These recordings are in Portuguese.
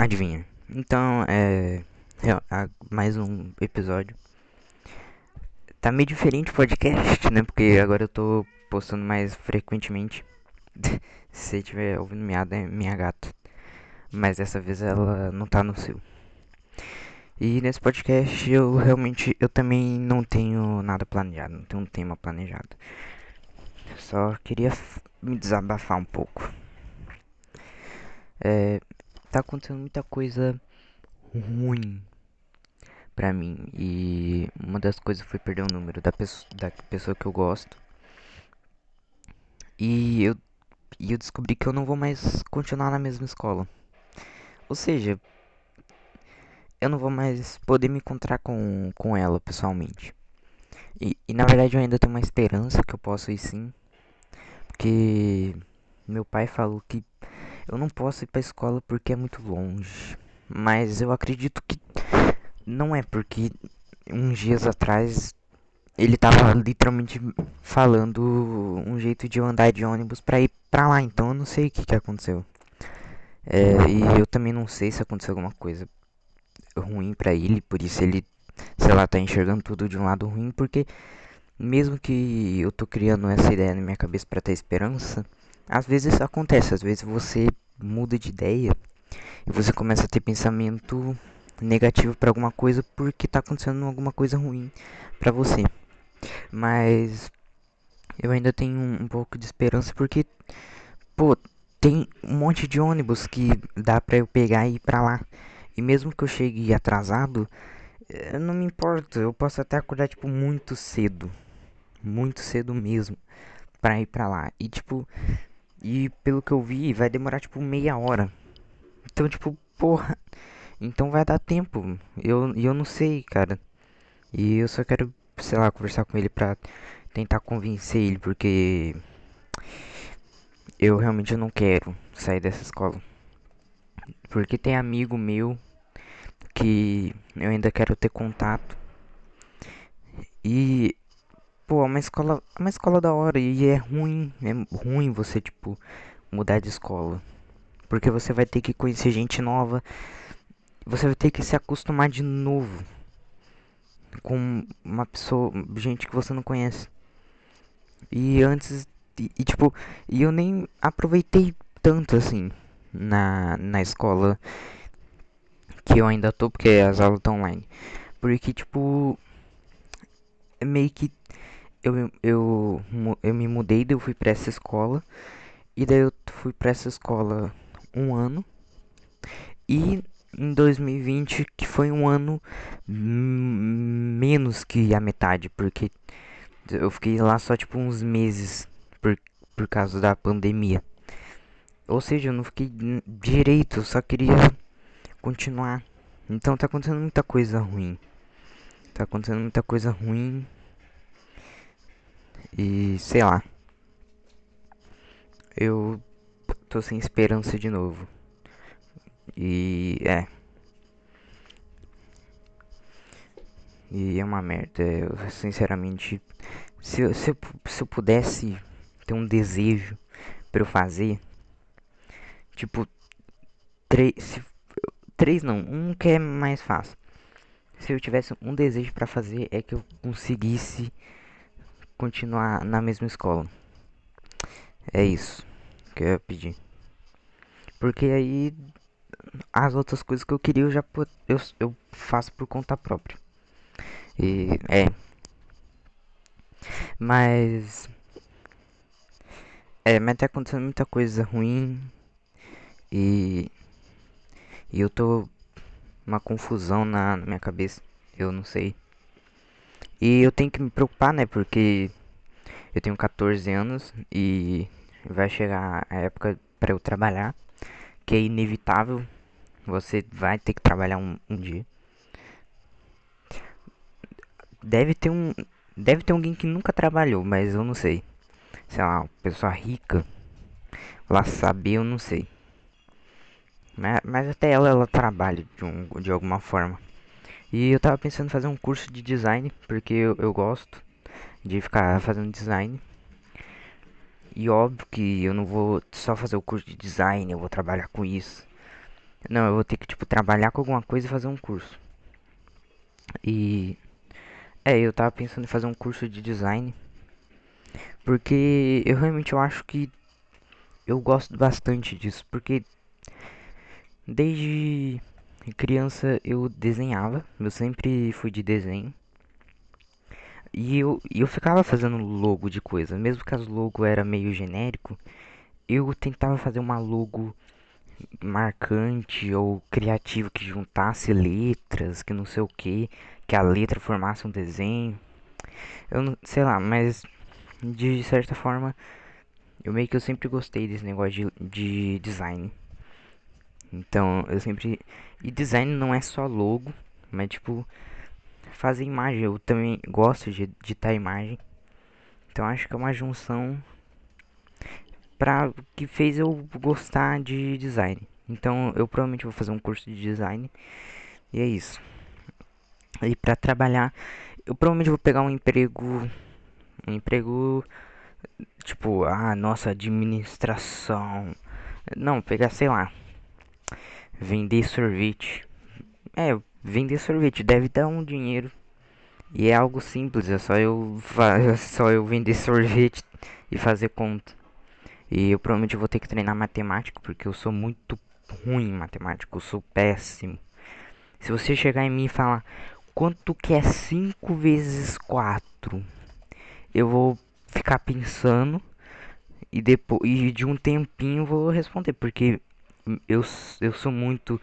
Adivinha? Então, é. é, Mais um episódio. Tá meio diferente o podcast, né? Porque agora eu tô postando mais frequentemente. Se estiver ouvindo miada, é minha gata. Mas dessa vez ela não tá no seu. E nesse podcast eu realmente eu também não tenho nada planejado, não tenho um tema planejado. Só queria me desabafar um pouco. É, tá acontecendo muita coisa ruim pra mim. E uma das coisas foi perder o número da, pessoa, da pessoa que eu gosto. E eu, e eu descobri que eu não vou mais continuar na mesma escola. Ou seja, eu não vou mais poder me encontrar com, com ela pessoalmente. E, e na verdade eu ainda tenho uma esperança que eu posso ir sim. Porque meu pai falou que eu não posso ir pra escola porque é muito longe. Mas eu acredito que não é porque uns dias atrás ele tava literalmente falando um jeito de eu andar de ônibus pra ir pra lá, então eu não sei o que, que aconteceu. É, e eu também não sei se aconteceu alguma coisa ruim pra ele, por isso ele, sei lá, tá enxergando tudo de um lado ruim, porque mesmo que eu tô criando essa ideia na minha cabeça para ter esperança, às vezes acontece, às vezes você muda de ideia e você começa a ter pensamento negativo para alguma coisa porque tá acontecendo alguma coisa ruim para você. Mas eu ainda tenho um, um pouco de esperança porque pô, tem um monte de ônibus que dá para eu pegar e ir para lá. E mesmo que eu chegue atrasado, eh, não me importa, eu posso até acordar tipo muito cedo, muito cedo mesmo, para ir para lá. E tipo, e pelo que eu vi, vai demorar tipo meia hora. Então, tipo, porra. Então vai dar tempo. Eu, eu não sei, cara. E eu só quero, sei lá, conversar com ele pra tentar convencer ele, porque eu realmente não quero sair dessa escola. Porque tem amigo meu que eu ainda quero ter contato. E é uma escola, é uma escola da hora e é ruim, é ruim você tipo mudar de escola. Porque você vai ter que conhecer gente nova, você vai ter que se acostumar de novo com uma pessoa, gente que você não conhece. E antes e, e tipo, e eu nem aproveitei tanto assim na na escola que eu ainda tô porque as aulas estão online. Porque tipo meio que eu, eu, eu me mudei, daí eu fui pra essa escola. E daí eu fui pra essa escola um ano. E em 2020, que foi um ano menos que a metade, porque eu fiquei lá só tipo uns meses por, por causa da pandemia. Ou seja, eu não fiquei direito, eu só queria continuar. Então tá acontecendo muita coisa ruim. Tá acontecendo muita coisa ruim e sei lá. Eu tô sem esperança de novo. E é. E é uma merda. Eu, sinceramente, se, se, eu, se eu pudesse ter um desejo para eu fazer, tipo, três, três não, um que é mais fácil. Se eu tivesse um desejo para fazer é que eu conseguisse continuar na mesma escola. É isso que eu ia pedir. Porque aí as outras coisas que eu queria eu já eu, eu faço por conta própria. E é. Mas é, mas tá acontecendo muita coisa ruim e e eu tô uma confusão na, na minha cabeça. Eu não sei e eu tenho que me preocupar, né? Porque eu tenho 14 anos e vai chegar a época para eu trabalhar, que é inevitável. Você vai ter que trabalhar um, um dia. Deve ter um, deve ter alguém que nunca trabalhou, mas eu não sei. Sei lá, pessoa rica, lá saber, eu não sei. Mas, mas até ela, ela trabalha de, um, de alguma forma. E eu tava pensando em fazer um curso de design, porque eu, eu gosto de ficar fazendo design. E óbvio que eu não vou só fazer o curso de design, eu vou trabalhar com isso. Não, eu vou ter que, tipo, trabalhar com alguma coisa e fazer um curso. E. É, eu tava pensando em fazer um curso de design. Porque eu realmente eu acho que eu gosto bastante disso. Porque desde criança eu desenhava. Eu sempre fui de desenho. E eu, eu ficava fazendo logo de coisa. Mesmo que as logo era meio genérico. Eu tentava fazer uma logo marcante ou criativo que juntasse letras, que não sei o que, que a letra formasse um desenho. Eu não sei lá, mas de certa forma eu meio que eu sempre gostei desse negócio de, de design. Então eu sempre. E design não é só logo, mas tipo. Fazer imagem. Eu também gosto de editar imagem. Então acho que é uma junção pra, que fez eu gostar de design. Então eu provavelmente vou fazer um curso de design. E é isso. E pra trabalhar, eu provavelmente vou pegar um emprego. Um emprego. Tipo, ah, nossa, administração. Não, pegar, sei lá. Vender sorvete. É, vender sorvete deve dar um dinheiro. E é algo simples, é só eu, é só eu vender sorvete e fazer conta. E eu provavelmente vou ter que treinar matemática, porque eu sou muito ruim em matemática, eu sou péssimo. Se você chegar em mim e falar quanto que é 5 vezes 4, eu vou ficar pensando e depois e de um tempinho vou responder, porque eu, eu sou muito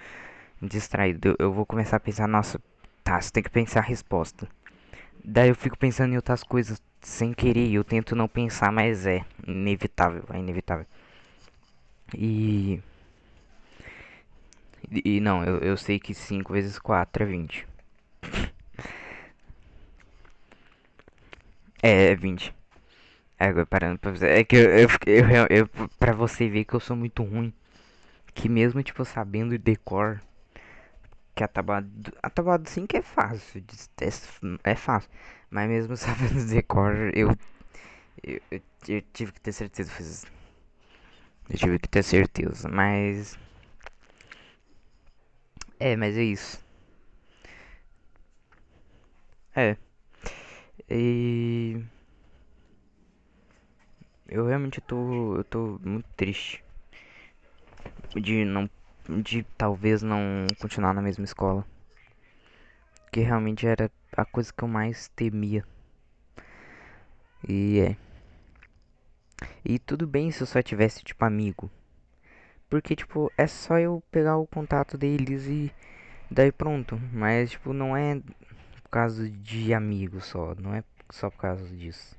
distraído. Eu, eu vou começar a pensar, nossa, tá, você tem que pensar a resposta. Daí eu fico pensando em outras coisas sem querer, eu tento não pensar, mas é inevitável, é inevitável. E. E não, eu, eu sei que 5 vezes 4 é 20. É, é 20. É, agora parando pra você. É que eu, eu, eu, eu, pra você ver que eu sou muito ruim. Que mesmo, tipo, sabendo de decor. Que a tabuada. A tabuada 5 é fácil. É, é fácil. Mas mesmo sabendo decor, eu, eu, eu, eu tive que ter certeza. Fiz, eu tive que ter certeza, mas. É, mas é isso. É. E. Eu realmente tô. Eu tô muito triste. De não. De talvez não continuar na mesma escola. Que realmente era a coisa que eu mais temia. E é. E tudo bem se eu só tivesse, tipo, amigo. Porque, tipo, é só eu pegar o contato deles e daí pronto. Mas, tipo, não é por causa de amigo só. Não é só por causa disso.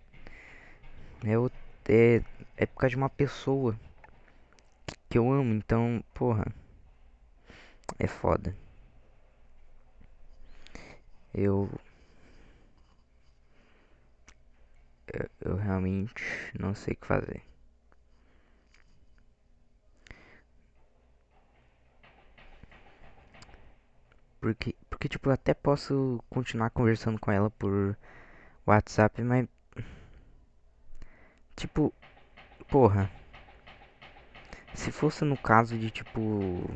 Eu, é, é por causa de uma pessoa que eu amo. Então, porra. É foda. Eu eu, eu realmente não sei o que fazer. Porque, porque tipo, eu até posso continuar conversando com ela por WhatsApp, mas. Tipo, porra. Se fosse no caso de, tipo.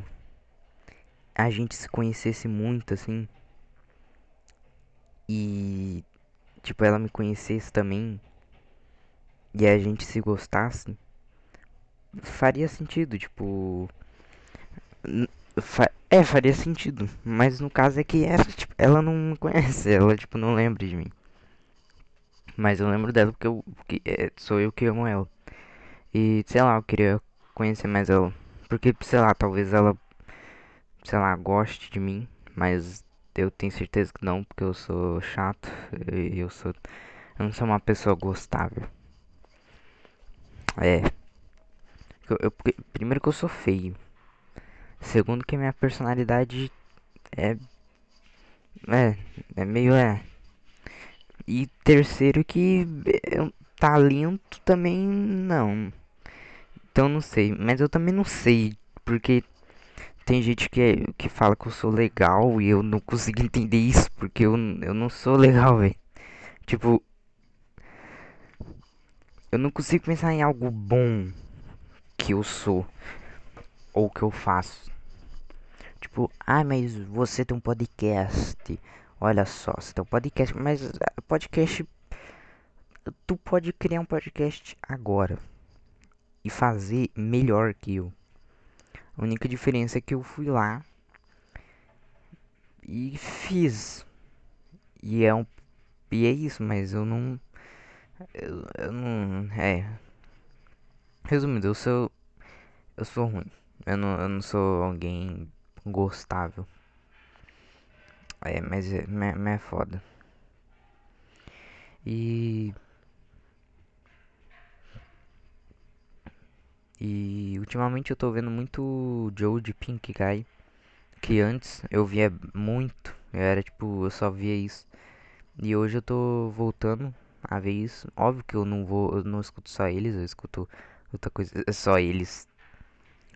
A gente se conhecesse muito assim. E tipo, ela me conhecesse também e a gente se gostasse, faria sentido, tipo. Fa é, faria sentido. Mas no caso é que ela, tipo, ela não me conhece, ela tipo não lembra de mim. Mas eu lembro dela porque, eu, porque é, sou eu que amo ela. E sei lá, eu queria conhecer mais ela. Porque, sei lá, talvez ela, sei lá, goste de mim. Mas eu tenho certeza que não, porque eu sou chato e eu sou. Eu não sou uma pessoa gostável. É. Eu, eu, primeiro que eu sou feio. Segundo que minha personalidade é. É, é meio é. E terceiro que é, talento também não. Então não sei. Mas eu também não sei. Porque tem gente que, é, que fala que eu sou legal e eu não consigo entender isso, porque eu, eu não sou legal, velho. Tipo, eu não consigo pensar em algo bom que eu sou ou que eu faço. tipo, ah, mas você tem um podcast. Olha só, você tem um podcast, mas ah, podcast. Tu pode criar um podcast agora e fazer melhor que eu. A única diferença é que eu fui lá e fiz. E é um e é isso, mas eu não eu, eu não é resumindo, eu sou eu sou ruim. Eu não, eu não sou alguém gostável. É, mas é, mas é foda. E E ultimamente eu tô vendo muito Joe de Pink Guy. Que antes eu via muito. Eu era tipo, eu só via isso. E hoje eu tô voltando a ver isso. Óbvio que eu não vou, eu não escuto só eles, eu escuto outra coisa, é só eles.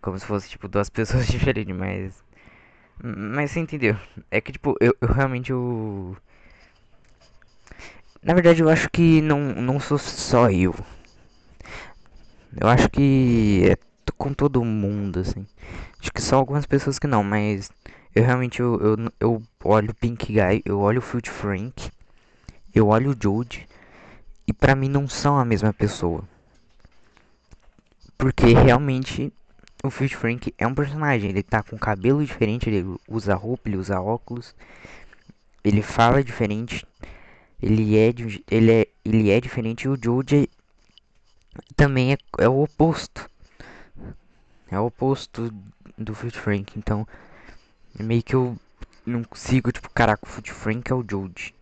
Como se fosse tipo duas pessoas diferentes, mas mas você entendeu? É que tipo, eu, eu realmente eu Na verdade eu acho que não não sou só eu. Eu acho que é com todo mundo, assim. Acho que só algumas pessoas que não, mas eu realmente eu, eu, eu olho Pink Guy, eu olho Fruit Frank, eu olho o Jude e pra mim não são a mesma pessoa. Porque realmente o Fruit Frank é um personagem, ele tá com cabelo diferente, ele usa roupa, ele usa óculos, ele fala diferente, ele é, ele é, ele é diferente e o Jude também é, é o oposto. É o oposto do Foot Frank, então meio que eu não consigo, tipo, caraca, o Foot Frank é o Jude.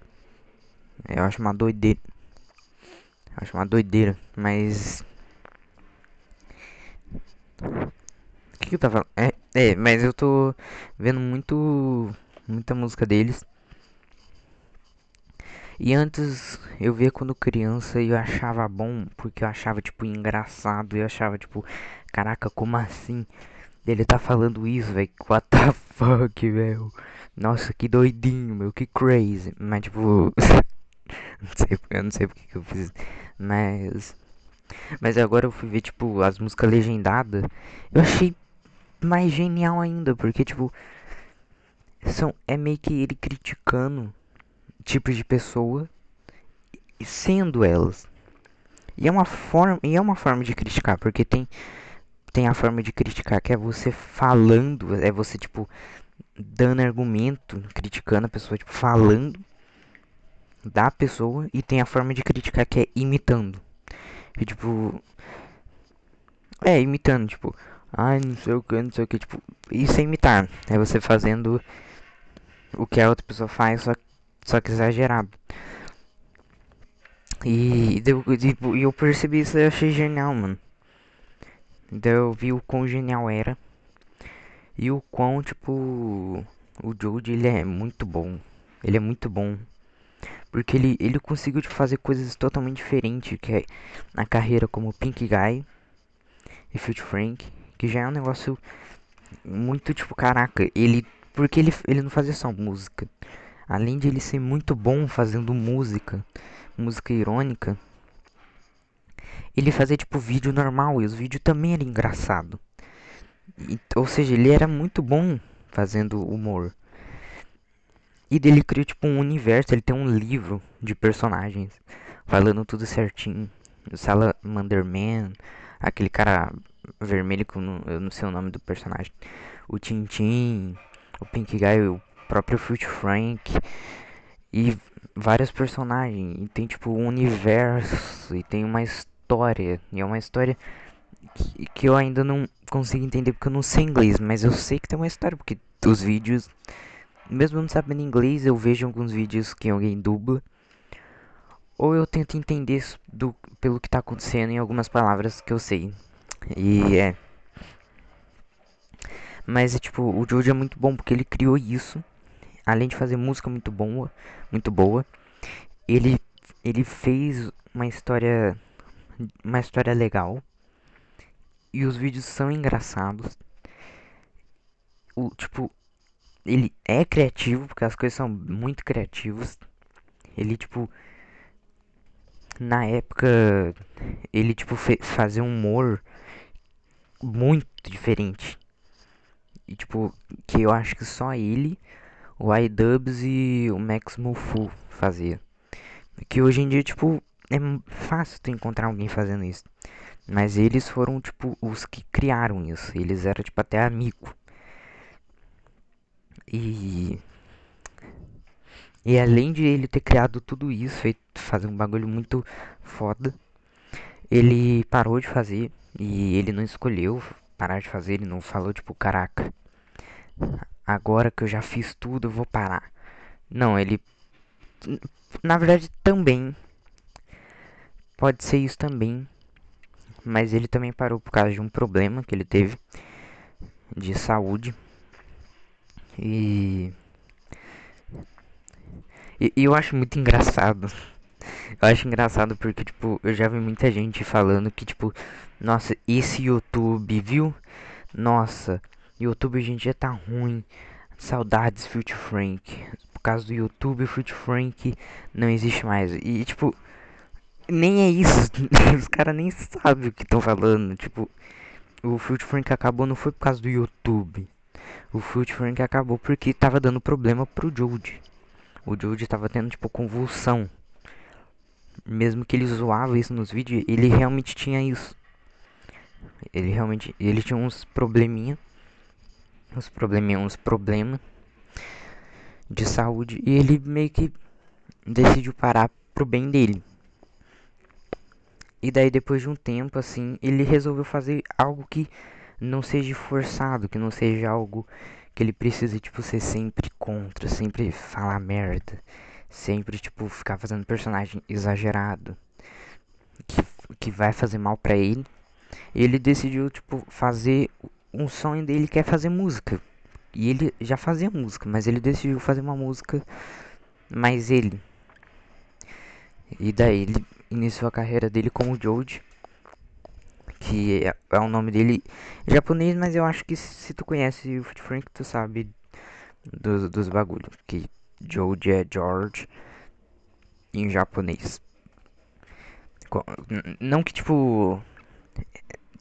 Eu acho uma doideira. Eu acho uma doideira, mas. O que, que eu tava falando? É, é, mas eu tô vendo muito. Muita música deles. E antes eu via quando criança e eu achava bom, porque eu achava tipo engraçado, eu achava tipo, caraca, como assim? Ele tá falando isso, velho, what the fuck, velho? Nossa, que doidinho, meu, que crazy. Mas tipo, não sei, eu não sei porque que eu fiz, mas mas agora eu fui ver tipo as músicas legendadas, eu achei mais genial ainda, porque tipo são é meio que ele criticando tipos de pessoa sendo elas. E é uma forma, e é uma forma de criticar, porque tem tem a forma de criticar que é você falando, é você tipo dando argumento, criticando a pessoa, tipo falando da pessoa e tem a forma de criticar que é imitando. E tipo é imitando, tipo, ai, não sei o que, não sei o que, tipo, isso é imitar, é você fazendo o que a outra pessoa faz, só só que exagerado. E, tipo, eu percebi isso e achei genial, mano. Então eu vi o quão genial era. E o quão, tipo, o Jude, ele é muito bom. Ele é muito bom. Porque ele, ele conseguiu tipo, fazer coisas totalmente diferentes. Que é na carreira como Pink Guy e Filthy Frank. Que já é um negócio muito, tipo, caraca. Ele, porque ele, ele não fazia só música. Além de ele ser muito bom fazendo música, música irônica, ele fazia tipo vídeo normal e os vídeos também eram engraçado. Ou seja, ele era muito bom fazendo humor. E dele criou tipo um universo, ele tem um livro de personagens falando tudo certinho. O Salamander Man, aquele cara vermelho que eu não, eu não sei o nome do personagem. O Tintin, o Pink Guy, o próprio Fruit Frank e vários personagens. E tem tipo um universo e tem uma história. E é uma história que, que eu ainda não consigo entender porque eu não sei inglês, mas eu sei que tem uma história, porque os vídeos, mesmo não sabendo inglês, eu vejo alguns vídeos que alguém dubla. Ou eu tento entender do, pelo que está acontecendo em algumas palavras que eu sei. E é. Mas é tipo, o Jojo é muito bom porque ele criou isso além de fazer música muito boa, muito boa, ele ele fez uma história uma história legal e os vídeos são engraçados. O tipo ele é criativo porque as coisas são muito criativas. Ele tipo na época ele tipo fazia um humor muito diferente E tipo, que eu acho que só ele, o iDubbbz e o Max Mufu fazia. Que hoje em dia, tipo, é fácil tu encontrar alguém fazendo isso. Mas eles foram, tipo, os que criaram isso. Eles eram, tipo, até amigo. E. E além de ele ter criado tudo isso, feito fazer um bagulho muito foda, ele parou de fazer e ele não escolheu parar de fazer, ele não falou tipo, caraca, agora que eu já fiz tudo, eu vou parar. Não, ele na verdade também pode ser isso também, mas ele também parou por causa de um problema que ele teve de saúde. E e, eu acho muito engraçado. Eu acho engraçado porque, tipo, eu já vi muita gente falando que, tipo, nossa, esse YouTube, viu? Nossa, YouTube hoje em dia tá ruim. Saudades, Future Frank. Por causa do YouTube, o Frank não existe mais. E, tipo, nem é isso. Os caras nem sabem o que estão falando. Tipo, o Future Frank acabou não foi por causa do YouTube. O Future Frank acabou porque tava dando problema pro Jude o Jude tava tendo tipo convulsão. Mesmo que ele zoava isso nos vídeos, ele realmente tinha isso. Ele realmente, ele tinha uns probleminha, uns probleminha, uns problemas de saúde e ele meio que decidiu parar pro bem dele. E daí depois de um tempo assim, ele resolveu fazer algo que não seja forçado, que não seja algo que ele precisa, tipo, ser sempre contra, sempre falar merda, sempre, tipo, ficar fazendo personagem exagerado, que, que vai fazer mal pra ele. Ele decidiu, tipo, fazer um sonho dele que é fazer música. E ele já fazia música, mas ele decidiu fazer uma música mais ele. E daí ele iniciou a carreira dele como Joji que é, é o nome dele japonês, mas eu acho que se tu conhece o Frank, tu sabe dos, dos bagulhos. Que George é George em japonês. Não que tipo.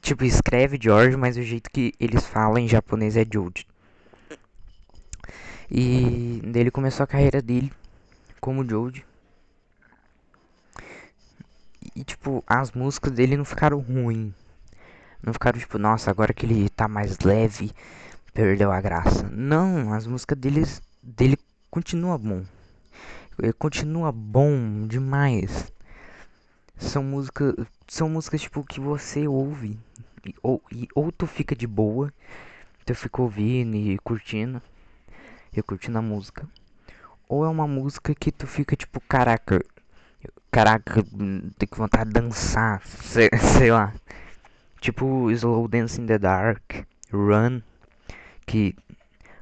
Tipo, escreve George, mas o jeito que eles falam em japonês é George. E ele começou a carreira dele como George. E tipo, as músicas dele não ficaram ruins. Não ficaram tipo, nossa, agora que ele tá mais leve, perdeu a graça. Não, as músicas deles, dele continua bom. Ele continua bom demais. São músicas, são músicas tipo que você ouve ou, e, ou tu fica de boa, tu fica ouvindo e curtindo, e curtindo a música. Ou é uma música que tu fica tipo, caraca, caraca, tem que vontade de dançar, sei, sei lá. Tipo Slow Dance in the Dark, Run, que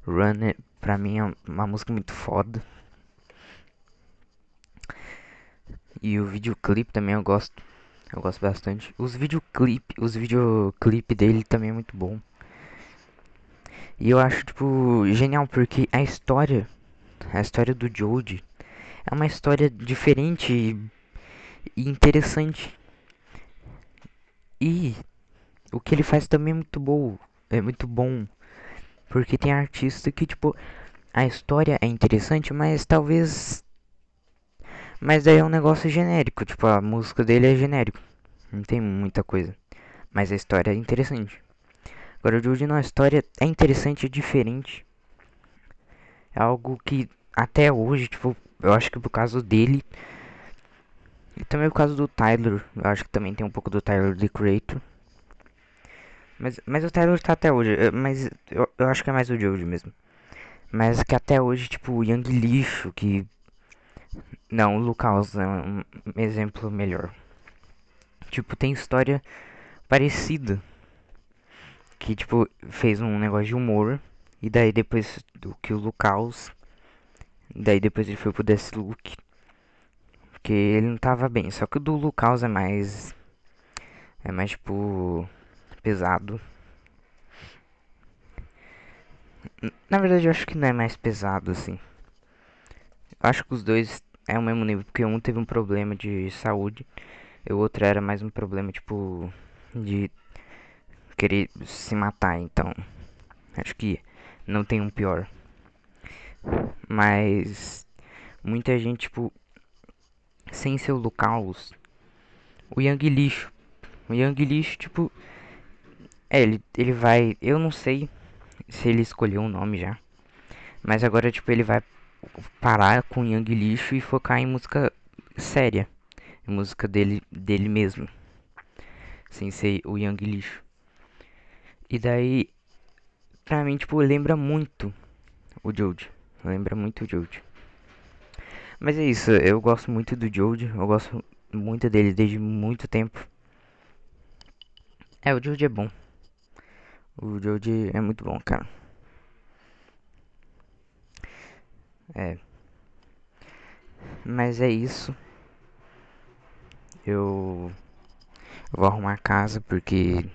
Run é, pra mim é uma música muito foda. E o videoclipe também eu gosto. Eu gosto bastante. Os videoclipe, os videoclipe dele também é muito bom. E eu acho tipo genial porque a história, a história do Jody é uma história diferente e interessante. E o que ele faz também é muito bom. É muito bom. Porque tem artista que, tipo, a história é interessante, mas talvez. Mas daí é um negócio genérico. Tipo, a música dele é genérico. Não tem muita coisa. Mas a história é interessante. Agora, o Jude não, a história é interessante, é diferente. É algo que até hoje, tipo, eu acho que por causa dele. E também por causa do Tyler. Eu acho que também tem um pouco do Tyler The Creator. Mas, mas o Tyler tá até hoje. Eh, mas eu, eu acho que é mais o Joe mesmo. Mas que até hoje, tipo, o Young Lixo, que. Não, o Lucas é um exemplo melhor. Tipo, tem história parecida. Que, tipo, fez um negócio de humor. E daí depois do que o Lucas. Daí depois ele foi pro Deathlook. Porque ele não tava bem. Só que o do Lucas é mais. É mais tipo pesado. Na verdade, eu acho que não é mais pesado assim. Acho que os dois é o mesmo nível, porque um teve um problema de saúde e o outro era mais um problema tipo de querer se matar. Então, acho que não tem um pior. Mas muita gente, tipo, sem ser o Lucaus, o Yang Lixo. O Yang Lixo, tipo, é, ele, ele vai. Eu não sei se ele escolheu um nome já. Mas agora, tipo, ele vai parar com o Yang Lixo e focar em música séria. Em música dele, dele mesmo. Sem ser o Yang Lixo. E daí, pra mim, tipo, lembra muito o Jode. Lembra muito o Jode. Mas é isso, eu gosto muito do Jode. Eu gosto muito dele desde muito tempo. É, o Jode é bom. O Jode é muito bom, cara. É. Mas é isso. Eu, vou arrumar casa porque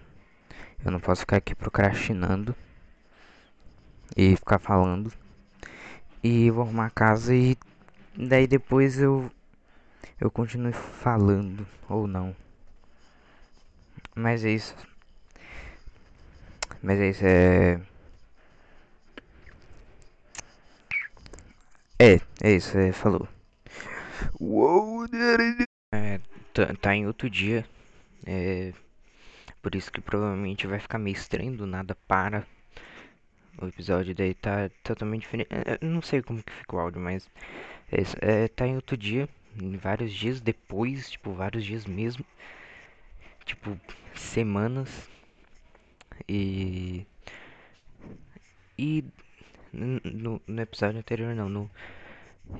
eu não posso ficar aqui procrastinando e ficar falando. E vou arrumar casa e daí depois eu eu continuo falando ou não. Mas é isso. Mas é isso, é. É, é isso, é, falou. Uou, é, tá, tá em outro dia. É. Por isso que provavelmente vai ficar meio estranho, do nada para. O episódio daí tá totalmente diferente. É, não sei como que fica o áudio, mas. É, é, tá em outro dia. Vários dias depois, tipo, vários dias mesmo. Tipo, semanas. E. E. No, no episódio anterior, não. No,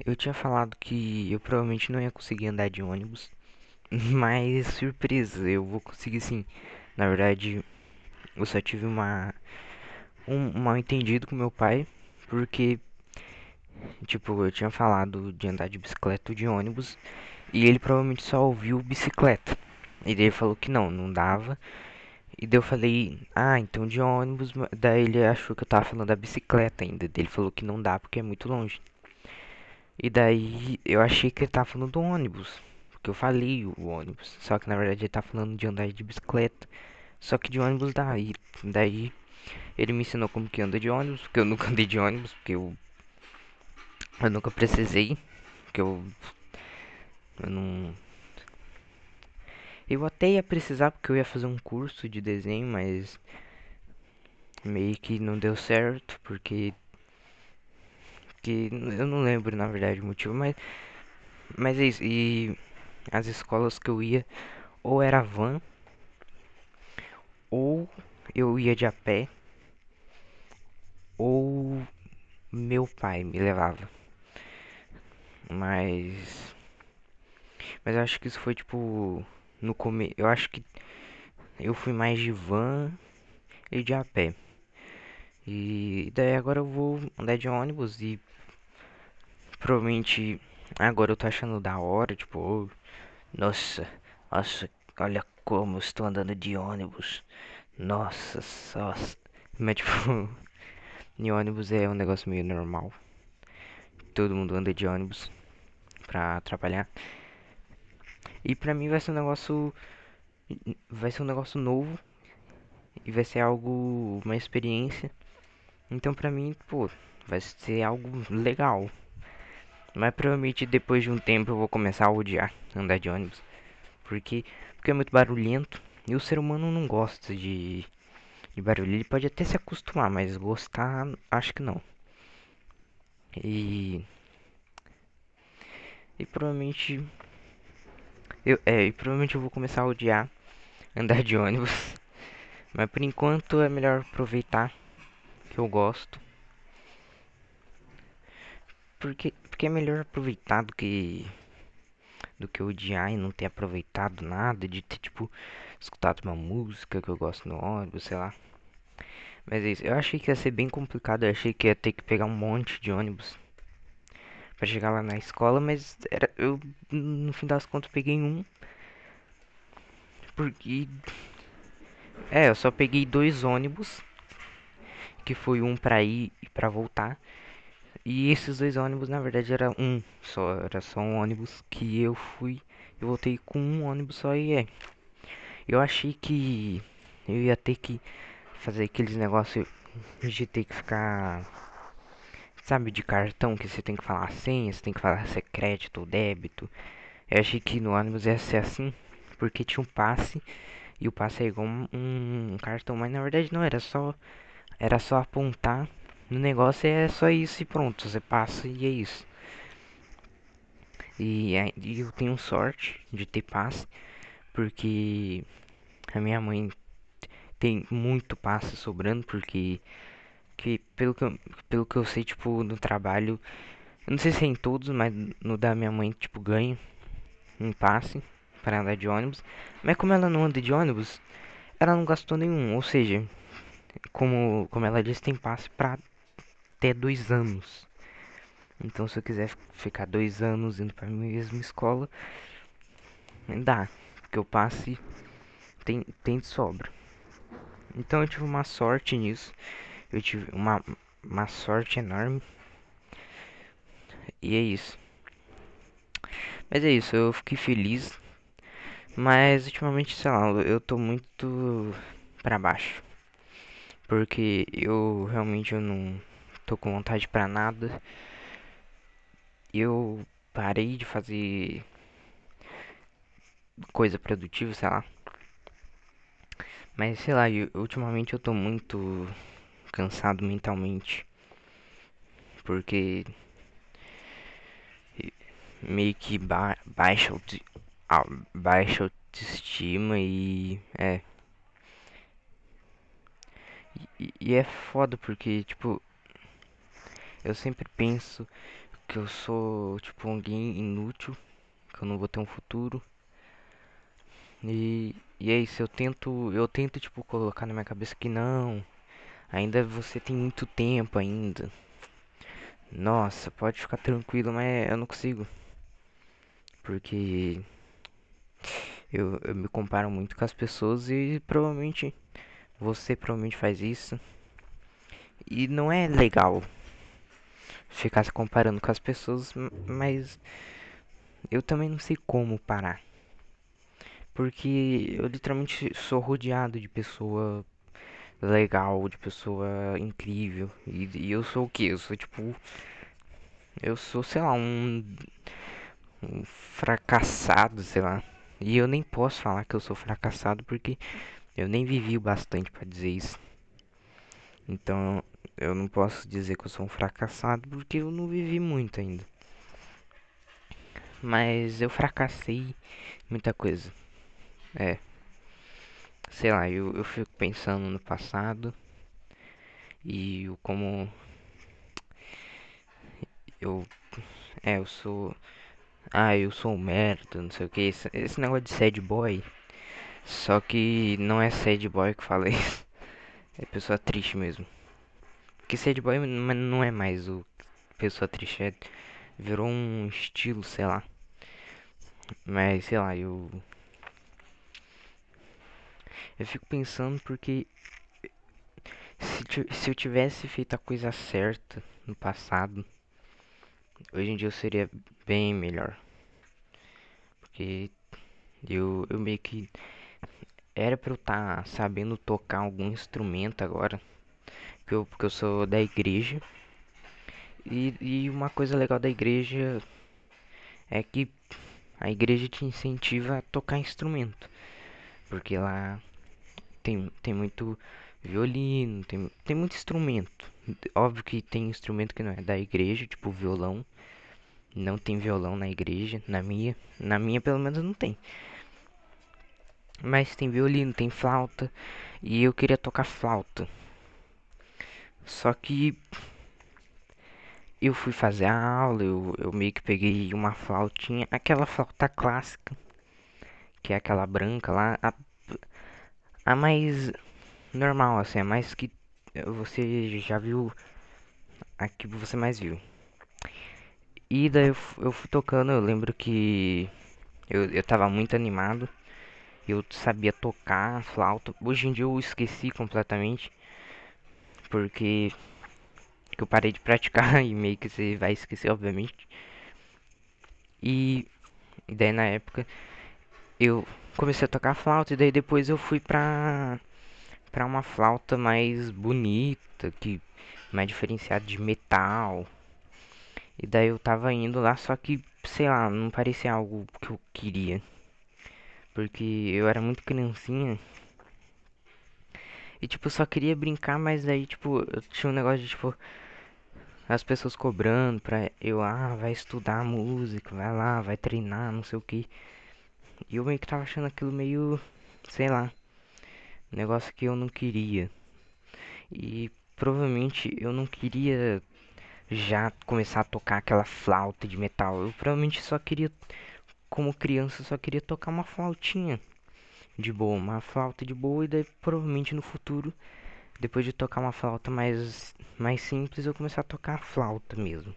eu tinha falado que eu provavelmente não ia conseguir andar de ônibus. Mas, surpresa, eu vou conseguir sim. Na verdade, eu só tive uma. Um mal entendido com meu pai. Porque. Tipo, eu tinha falado de andar de bicicleta ou de ônibus. E ele provavelmente só ouviu bicicleta. E ele falou que não, não dava. E daí eu falei, ah, então de ônibus. Daí ele achou que eu tava falando da bicicleta ainda. Daí ele falou que não dá porque é muito longe. E daí eu achei que ele tava falando do ônibus. Porque eu falei o ônibus. Só que na verdade ele tá falando de andar de bicicleta. Só que de ônibus dá. E daí ele me ensinou como que anda de ônibus. Porque eu nunca andei de ônibus. Porque eu. Eu nunca precisei. Porque eu. Eu não eu até ia precisar porque eu ia fazer um curso de desenho, mas meio que não deu certo porque que eu não lembro na verdade o motivo, mas mas é isso. E as escolas que eu ia ou era van ou eu ia de a pé ou meu pai me levava. Mas mas eu acho que isso foi tipo no começo, eu acho que eu fui mais de van e de a pé. E daí agora eu vou andar de ônibus e provavelmente agora eu tô achando da hora, tipo, oh, nossa, nossa, olha como eu estou andando de ônibus. Nossa, só. Mas tipo, de ônibus é um negócio meio normal. Todo mundo anda de ônibus pra atrapalhar. E pra mim vai ser um negócio. Vai ser um negócio novo. E vai ser algo. Uma experiência. Então pra mim, pô, vai ser algo legal. Mas provavelmente depois de um tempo eu vou começar a odiar andar de ônibus. Porque, porque é muito barulhento. E o ser humano não gosta de, de barulho. Ele pode até se acostumar, mas gostar, acho que não. E. E provavelmente eu, é, provavelmente eu vou começar a odiar andar de ônibus. Mas por enquanto é melhor aproveitar que eu gosto. Porque, porque é melhor aproveitar do que do que odiar e não ter aproveitado nada, de ter tipo escutado uma música que eu gosto no ônibus, sei lá. Mas é isso, eu achei que ia ser bem complicado, eu achei que ia ter que pegar um monte de ônibus para chegar lá na escola, mas era eu no fim das contas peguei um porque é, eu só peguei dois ônibus que foi um para ir e para voltar. E esses dois ônibus na verdade era um só, era só um ônibus que eu fui, eu voltei com um ônibus só e é. Eu achei que eu ia ter que fazer aqueles negócios de ter que ficar, sabe, de cartão que você tem que falar senha, você tem que falar se é crédito ou débito. Eu achei que no ônibus ia ser assim, porque tinha um passe e o passe é igual um, um, cartão, mas na verdade não era só era só apontar no negócio é só isso e pronto, você passa e é isso. E, e eu tenho sorte de ter passe, porque a minha mãe tem muito passe sobrando, porque que pelo que eu, pelo que eu sei, tipo, no trabalho, eu não sei se é em todos, mas no da minha mãe, tipo, ganho um passe para andar de ônibus. Mas como ela não anda de ônibus, ela não gastou nenhum, ou seja, como, como ela disse, tem passe para até dois anos. Então, se eu quiser ficar dois anos indo para a mesma escola, dá, porque o passe tem, tem de sobra. Então, eu tive uma sorte nisso. Eu tive uma, uma sorte enorme. E é isso. Mas é isso, eu fiquei feliz. Mas ultimamente, sei lá, eu tô muito para baixo. Porque eu realmente eu não tô com vontade para nada. Eu parei de fazer coisa produtiva, sei lá. Mas sei lá, eu, ultimamente eu tô muito cansado mentalmente. Porque meio que ba baixa, auto baixa autoestima e é. E, e é foda porque, tipo, eu sempre penso que eu sou, tipo, alguém inútil, que eu não vou ter um futuro. E, e é isso, eu tento, eu tento, tipo, colocar na minha cabeça que não, ainda você tem muito tempo ainda. Nossa, pode ficar tranquilo, mas eu não consigo. Porque eu, eu me comparo muito com as pessoas e provavelmente você provavelmente faz isso. E não é legal ficar se comparando com as pessoas, mas eu também não sei como parar. Porque eu literalmente sou rodeado de pessoa legal, de pessoa incrível. E, e eu sou o que? Eu sou tipo. Eu sou, sei lá, um, um fracassado, sei lá. E eu nem posso falar que eu sou fracassado porque eu nem vivi o bastante para dizer isso. Então eu não posso dizer que eu sou um fracassado porque eu não vivi muito ainda. Mas eu fracassei muita coisa. É. Sei lá, eu, eu fico pensando no passado e como eu é, eu sou ah, eu sou um merda, não sei o que, esse, esse negócio de sad boy. Só que não é sad boy que fala isso. É pessoa triste mesmo. Porque sad boy não é mais o pessoa triste, é, virou um estilo, sei lá. Mas sei lá, eu eu fico pensando porque se, se eu tivesse feito a coisa certa no passado, hoje em dia eu seria bem melhor. Porque eu, eu meio que era pra eu estar tá sabendo tocar algum instrumento agora. Porque eu, porque eu sou da igreja. E, e uma coisa legal da igreja é que a igreja te incentiva a tocar instrumento. Porque lá tem, tem muito violino, tem, tem muito instrumento. Óbvio que tem instrumento que não é da igreja, tipo violão. Não tem violão na igreja, na minha, na minha pelo menos não tem. Mas tem violino, tem flauta, e eu queria tocar flauta. Só que eu fui fazer a aula, eu, eu meio que peguei uma flautinha, aquela flauta clássica, que é aquela branca lá, a, a mais normal, assim, a mais que você já viu, a que você mais viu. E daí eu, eu fui tocando, eu lembro que eu, eu tava muito animado. Eu sabia tocar flauta. Hoje em dia eu esqueci completamente. Porque que eu parei de praticar e meio que você vai esquecer, obviamente. E, e daí na época eu comecei a tocar flauta e daí depois eu fui pra para uma flauta mais bonita, que mais diferenciada de metal. E daí eu tava indo lá, só que, sei lá, não parecia algo que eu queria. Porque eu era muito criancinha. E tipo, só queria brincar, mas aí, tipo, eu tinha um negócio de, tipo, as pessoas cobrando pra eu, ah, vai estudar música, vai lá, vai treinar, não sei o que. E eu meio que tava achando aquilo meio, sei lá, um negócio que eu não queria. E provavelmente eu não queria já começar a tocar aquela flauta de metal. Eu provavelmente só queria, como criança, só queria tocar uma flautinha de boa, uma flauta de boa e daí provavelmente no futuro, depois de tocar uma flauta mais mais simples, eu começar a tocar a flauta mesmo.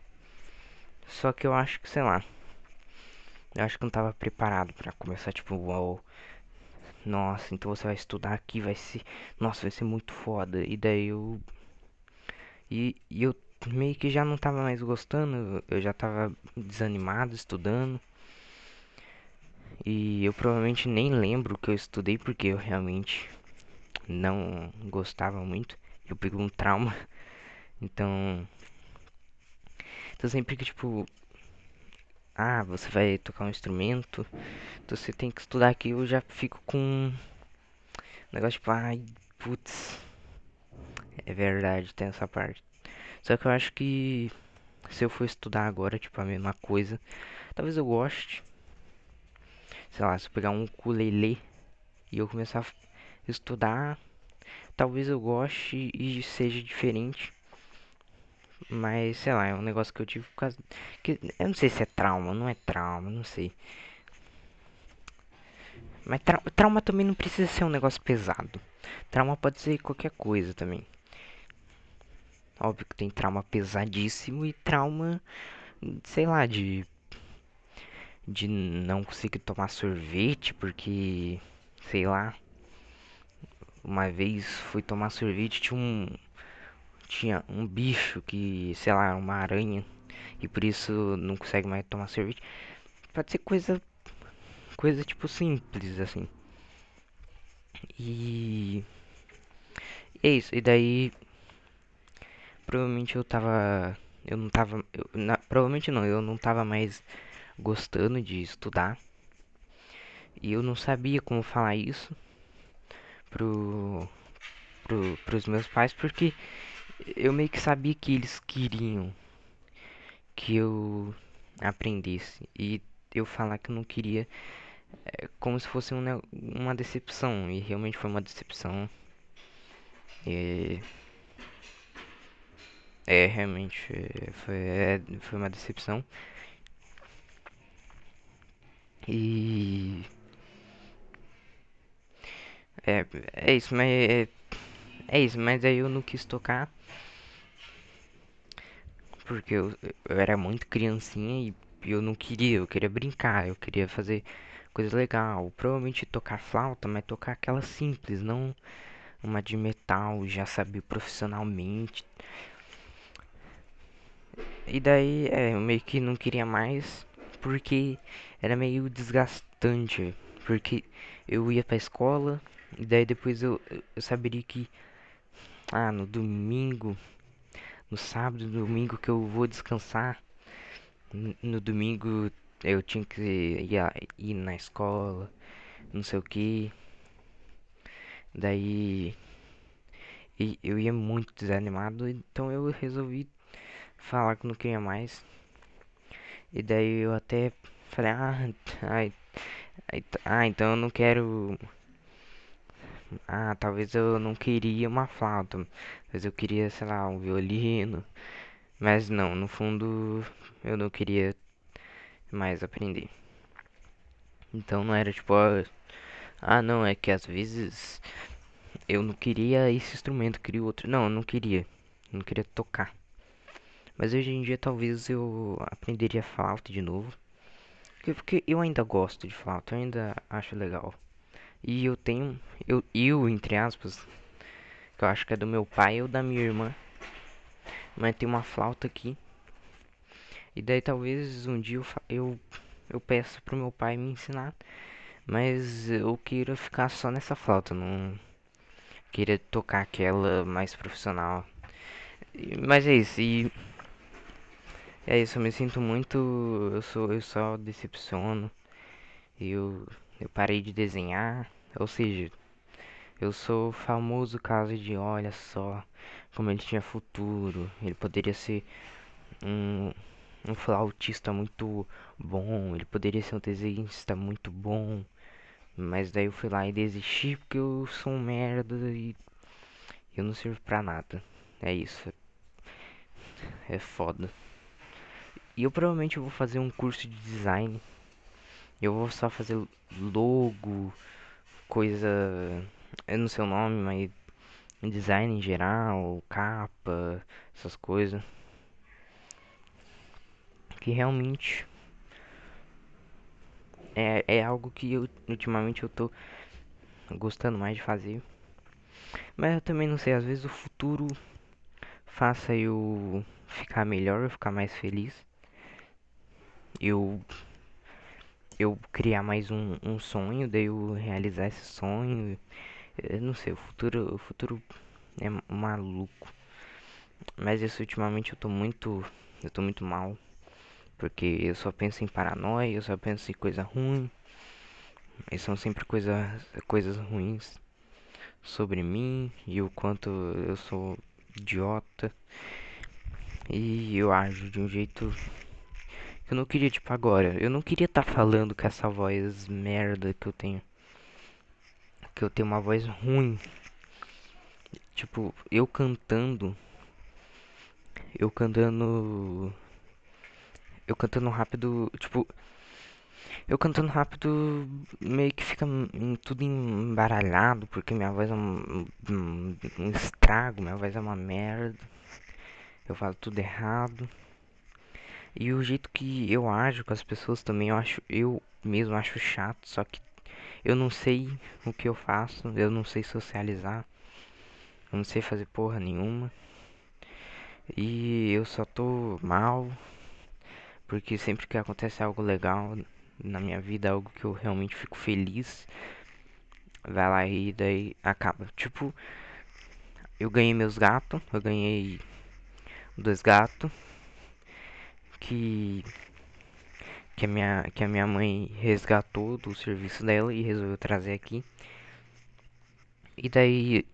Só que eu acho que, sei lá, eu acho que não tava preparado para começar tipo, uau, nossa, então você vai estudar aqui, vai ser, nossa, vai ser muito foda. E daí eu e, e eu meio que já não tava mais gostando, eu já tava desanimado estudando. E eu provavelmente nem lembro o que eu estudei porque eu realmente não gostava muito. Eu peguei um trauma. Então. Então sempre que tipo. Ah, você vai tocar um instrumento. Então você tem que estudar aqui. Eu já fico com. Um negócio tipo, ai, putz. É verdade, tem essa parte. Só que eu acho que se eu for estudar agora, tipo, a mesma coisa, talvez eu goste. Sei lá, se eu pegar um ukulele e eu começar a estudar, talvez eu goste e seja diferente. Mas, sei lá, é um negócio que eu tive por causa. Que, eu não sei se é trauma, não é trauma, não sei. Mas tra trauma também não precisa ser um negócio pesado. Trauma pode ser qualquer coisa também. Óbvio que tem trauma pesadíssimo e trauma, sei lá, de de não conseguir tomar sorvete porque, sei lá, uma vez fui tomar sorvete tinha um tinha um bicho que, sei lá, uma aranha e por isso não consegue mais tomar sorvete. Pode ser coisa coisa tipo simples assim. E é isso. E daí provavelmente eu tava. Eu não tava. Eu, na, provavelmente não, eu não tava mais gostando de estudar. E eu não sabia como falar isso pro, pro, pros meus pais porque eu meio que sabia que eles queriam que eu aprendesse. E eu falar que não queria é como se fosse um, uma decepção. E realmente foi uma decepção. E é, realmente foi, é, foi uma decepção. E. É, é isso, mas. É, é isso, mas aí eu não quis tocar. Porque eu, eu era muito criancinha e eu não queria, eu queria brincar, eu queria fazer coisa legal. Provavelmente tocar flauta, mas tocar aquela simples, não uma de metal, já sabia profissionalmente. E daí, é, eu meio que não queria mais, porque era meio desgastante, porque eu ia pra escola, e daí depois eu, eu saberia que, ah, no domingo, no sábado, domingo que eu vou descansar, no domingo eu tinha que ir, ir na escola, não sei o que. Daí eu ia muito desanimado, então eu resolvi falar que não queria mais. E daí eu até falei, ah, ai, ai, ah, então eu não quero. Ah, talvez eu não queria uma flauta, mas eu queria, sei lá, um violino. Mas não, no fundo eu não queria mais aprender. Então não era tipo, ah, não, é que às vezes eu não queria esse instrumento, queria outro. Não, eu não queria. Eu não queria tocar. Mas hoje em dia talvez eu aprenderia flauta de novo. Porque eu ainda gosto de flauta, eu ainda acho legal. E eu tenho, eu, eu entre aspas, que eu acho que é do meu pai ou da minha irmã. Mas tem uma flauta aqui. E daí talvez um dia eu, eu, eu peço pro meu pai me ensinar. Mas eu queira ficar só nessa flauta, não querer tocar aquela mais profissional. Mas é isso, e é isso, eu me sinto muito. Eu sou. Eu só decepciono. Eu, eu parei de desenhar. Ou seja, eu sou o famoso caso de olha só como ele tinha futuro. Ele poderia ser um, um flautista muito bom. Ele poderia ser um desenhista muito bom. Mas daí eu fui lá e desisti porque eu sou um merda e eu não sirvo pra nada. É isso. É foda. E eu provavelmente vou fazer um curso de design. Eu vou só fazer logo, coisa. Eu não sei o nome, mas design em geral, capa, essas coisas. Que realmente é, é algo que eu ultimamente eu tô gostando mais de fazer. Mas eu também não sei, às vezes o futuro faça eu ficar melhor, eu ficar mais feliz. Eu eu criar mais um, um sonho, daí eu realizar esse sonho. Eu não sei, o futuro, o futuro é maluco. Mas isso ultimamente eu tô muito, eu tô muito mal. Porque eu só penso em paranoia, eu só penso em coisa ruim. E são sempre coisa, coisas ruins sobre mim e o quanto eu sou idiota. E eu ajo de um jeito eu não queria, tipo, agora. Eu não queria estar tá falando com essa voz merda que eu tenho. Que eu tenho uma voz ruim. Tipo, eu cantando. Eu cantando eu cantando rápido, tipo, eu cantando rápido meio que fica tudo embaralhado, porque minha voz é um, um, um estrago, minha voz é uma merda. Eu falo tudo errado. E o jeito que eu ajo com as pessoas também, eu acho, eu mesmo acho chato, só que eu não sei o que eu faço, eu não sei socializar. Eu não sei fazer porra nenhuma. E eu só tô mal, porque sempre que acontece algo legal na minha vida, algo que eu realmente fico feliz, vai lá e daí acaba. Tipo, eu ganhei meus gatos, eu ganhei dois gatos que que a minha que a minha mãe resgatou do serviço dela e resolveu trazer aqui. E daí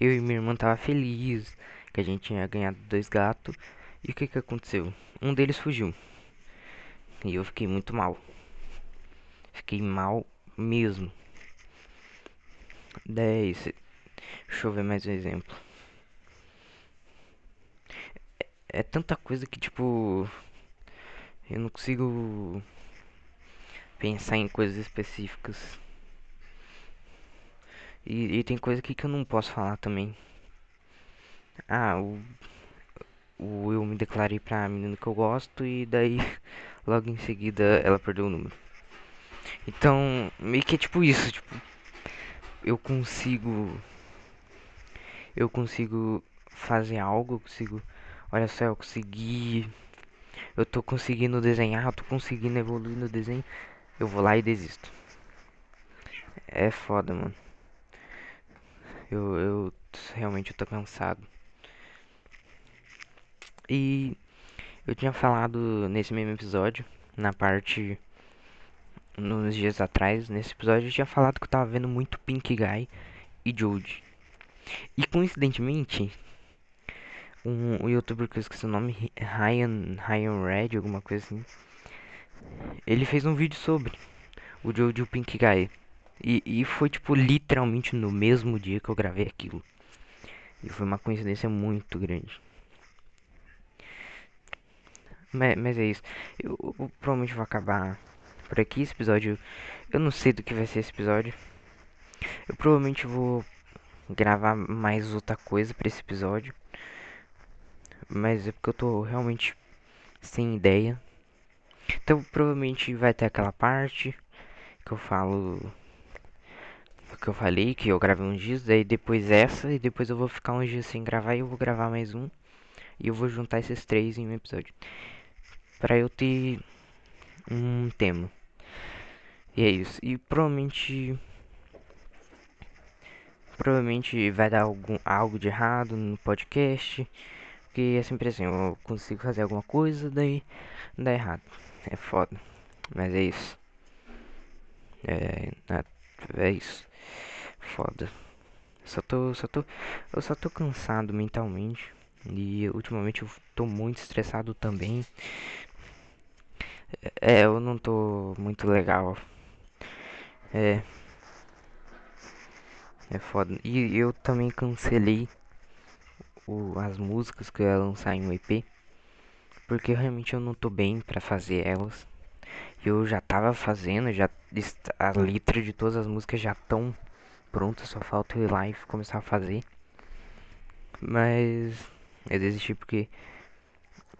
eu e minha irmã tava feliz que a gente tinha ganhado dois gatos. E o que que aconteceu? Um deles fugiu. E eu fiquei muito mal. Fiquei mal mesmo. 10. Deixa eu ver mais um exemplo. É, é tanta coisa que, tipo. Eu não consigo pensar em coisas específicas. E, e, tem coisa aqui que eu não posso falar também. Ah, o, o eu me declarei pra menina que eu gosto e daí logo em seguida ela perdeu o número. Então, meio que é tipo isso, tipo, eu consigo eu consigo fazer algo, eu consigo, olha só, eu consegui eu tô conseguindo desenhar, eu tô conseguindo evoluir no desenho, eu vou lá e desisto. É foda, mano. Eu, eu realmente eu tô cansado. E eu tinha falado nesse mesmo episódio, na parte. Nos dias atrás, nesse episódio, eu tinha falado que eu tava vendo muito Pink Guy e Jude. E coincidentemente, um, youtuber que eu esqueci o nome, Ryan, Ryan Red, alguma coisa assim. Ele fez um vídeo sobre o Joe e o Pink Guy. E, e foi tipo literalmente no mesmo dia que eu gravei aquilo. E foi uma coincidência muito grande. Mas, mas é isso. Eu, eu, provavelmente vou acabar por aqui esse episódio. Eu não sei do que vai ser esse episódio. Eu provavelmente vou gravar mais outra coisa para esse episódio. Mas é porque eu tô realmente sem ideia. Então provavelmente vai ter aquela parte que eu falo que eu falei que eu gravei uns dias, daí depois essa e depois eu vou ficar uns dias sem gravar e eu vou gravar mais um e eu vou juntar esses três em um episódio para eu ter um tema. E é isso. E provavelmente provavelmente vai dar algum, algo de errado no podcast. Porque é sempre assim, eu consigo fazer alguma coisa, daí dá errado. É foda. Mas é isso. É, é isso. Foda. Só tô, só tô, eu só tô cansado mentalmente. E ultimamente eu tô muito estressado também. É, eu não tô muito legal. É. É foda. E eu também cancelei o, as músicas que eu ia lançar em um EP. Porque realmente eu não tô bem pra fazer elas. Eu já tava fazendo, já a letra de todas as músicas já estão prontas, só falta eu ir lá e começar a fazer. Mas eu desisti porque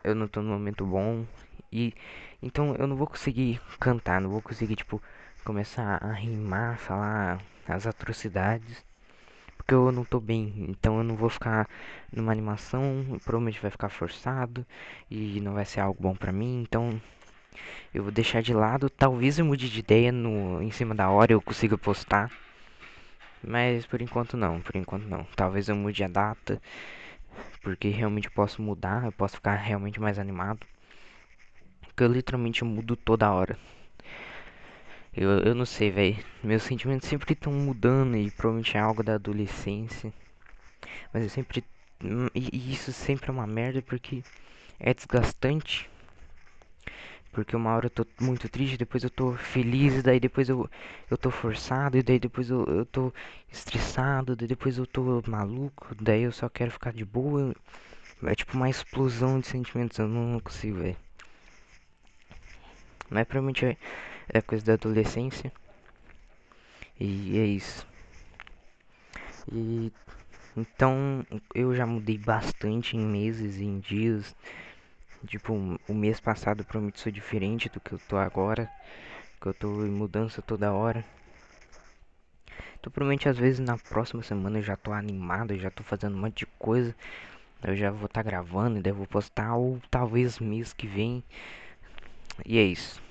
eu não tô no momento bom e então eu não vou conseguir cantar, não vou conseguir tipo começar a rimar, falar as atrocidades, porque eu não tô bem. Então eu não vou ficar numa animação, provavelmente vai ficar forçado e não vai ser algo bom pra mim. Então eu vou deixar de lado. Talvez eu mude de ideia no em cima da hora eu consiga postar. Mas por enquanto não, por enquanto não. Talvez eu mude a data, porque realmente posso mudar, eu posso ficar realmente mais animado. Porque eu literalmente mudo toda hora. Eu, eu não sei, velho. Meus sentimentos sempre estão mudando e provavelmente é algo da adolescência. Mas eu sempre. Hum, e, isso sempre é uma merda porque é desgastante. Porque uma hora eu tô muito triste, depois eu tô feliz, daí depois eu, eu tô forçado, e daí depois eu, eu tô estressado, daí depois eu tô maluco, daí eu só quero ficar de boa. É tipo uma explosão de sentimentos, eu não consigo, velho. Mas provavelmente é, é coisa da adolescência. E é isso. E então eu já mudei bastante em meses, em dias. Tipo, o mês passado prometi ser diferente do que eu tô agora. Que eu tô em mudança toda hora. Então, provavelmente, às vezes, na próxima semana eu já tô animado, já tô fazendo um monte de coisa. Eu já vou estar tá gravando e daí vou postar, ou talvez mês que vem. E é isso.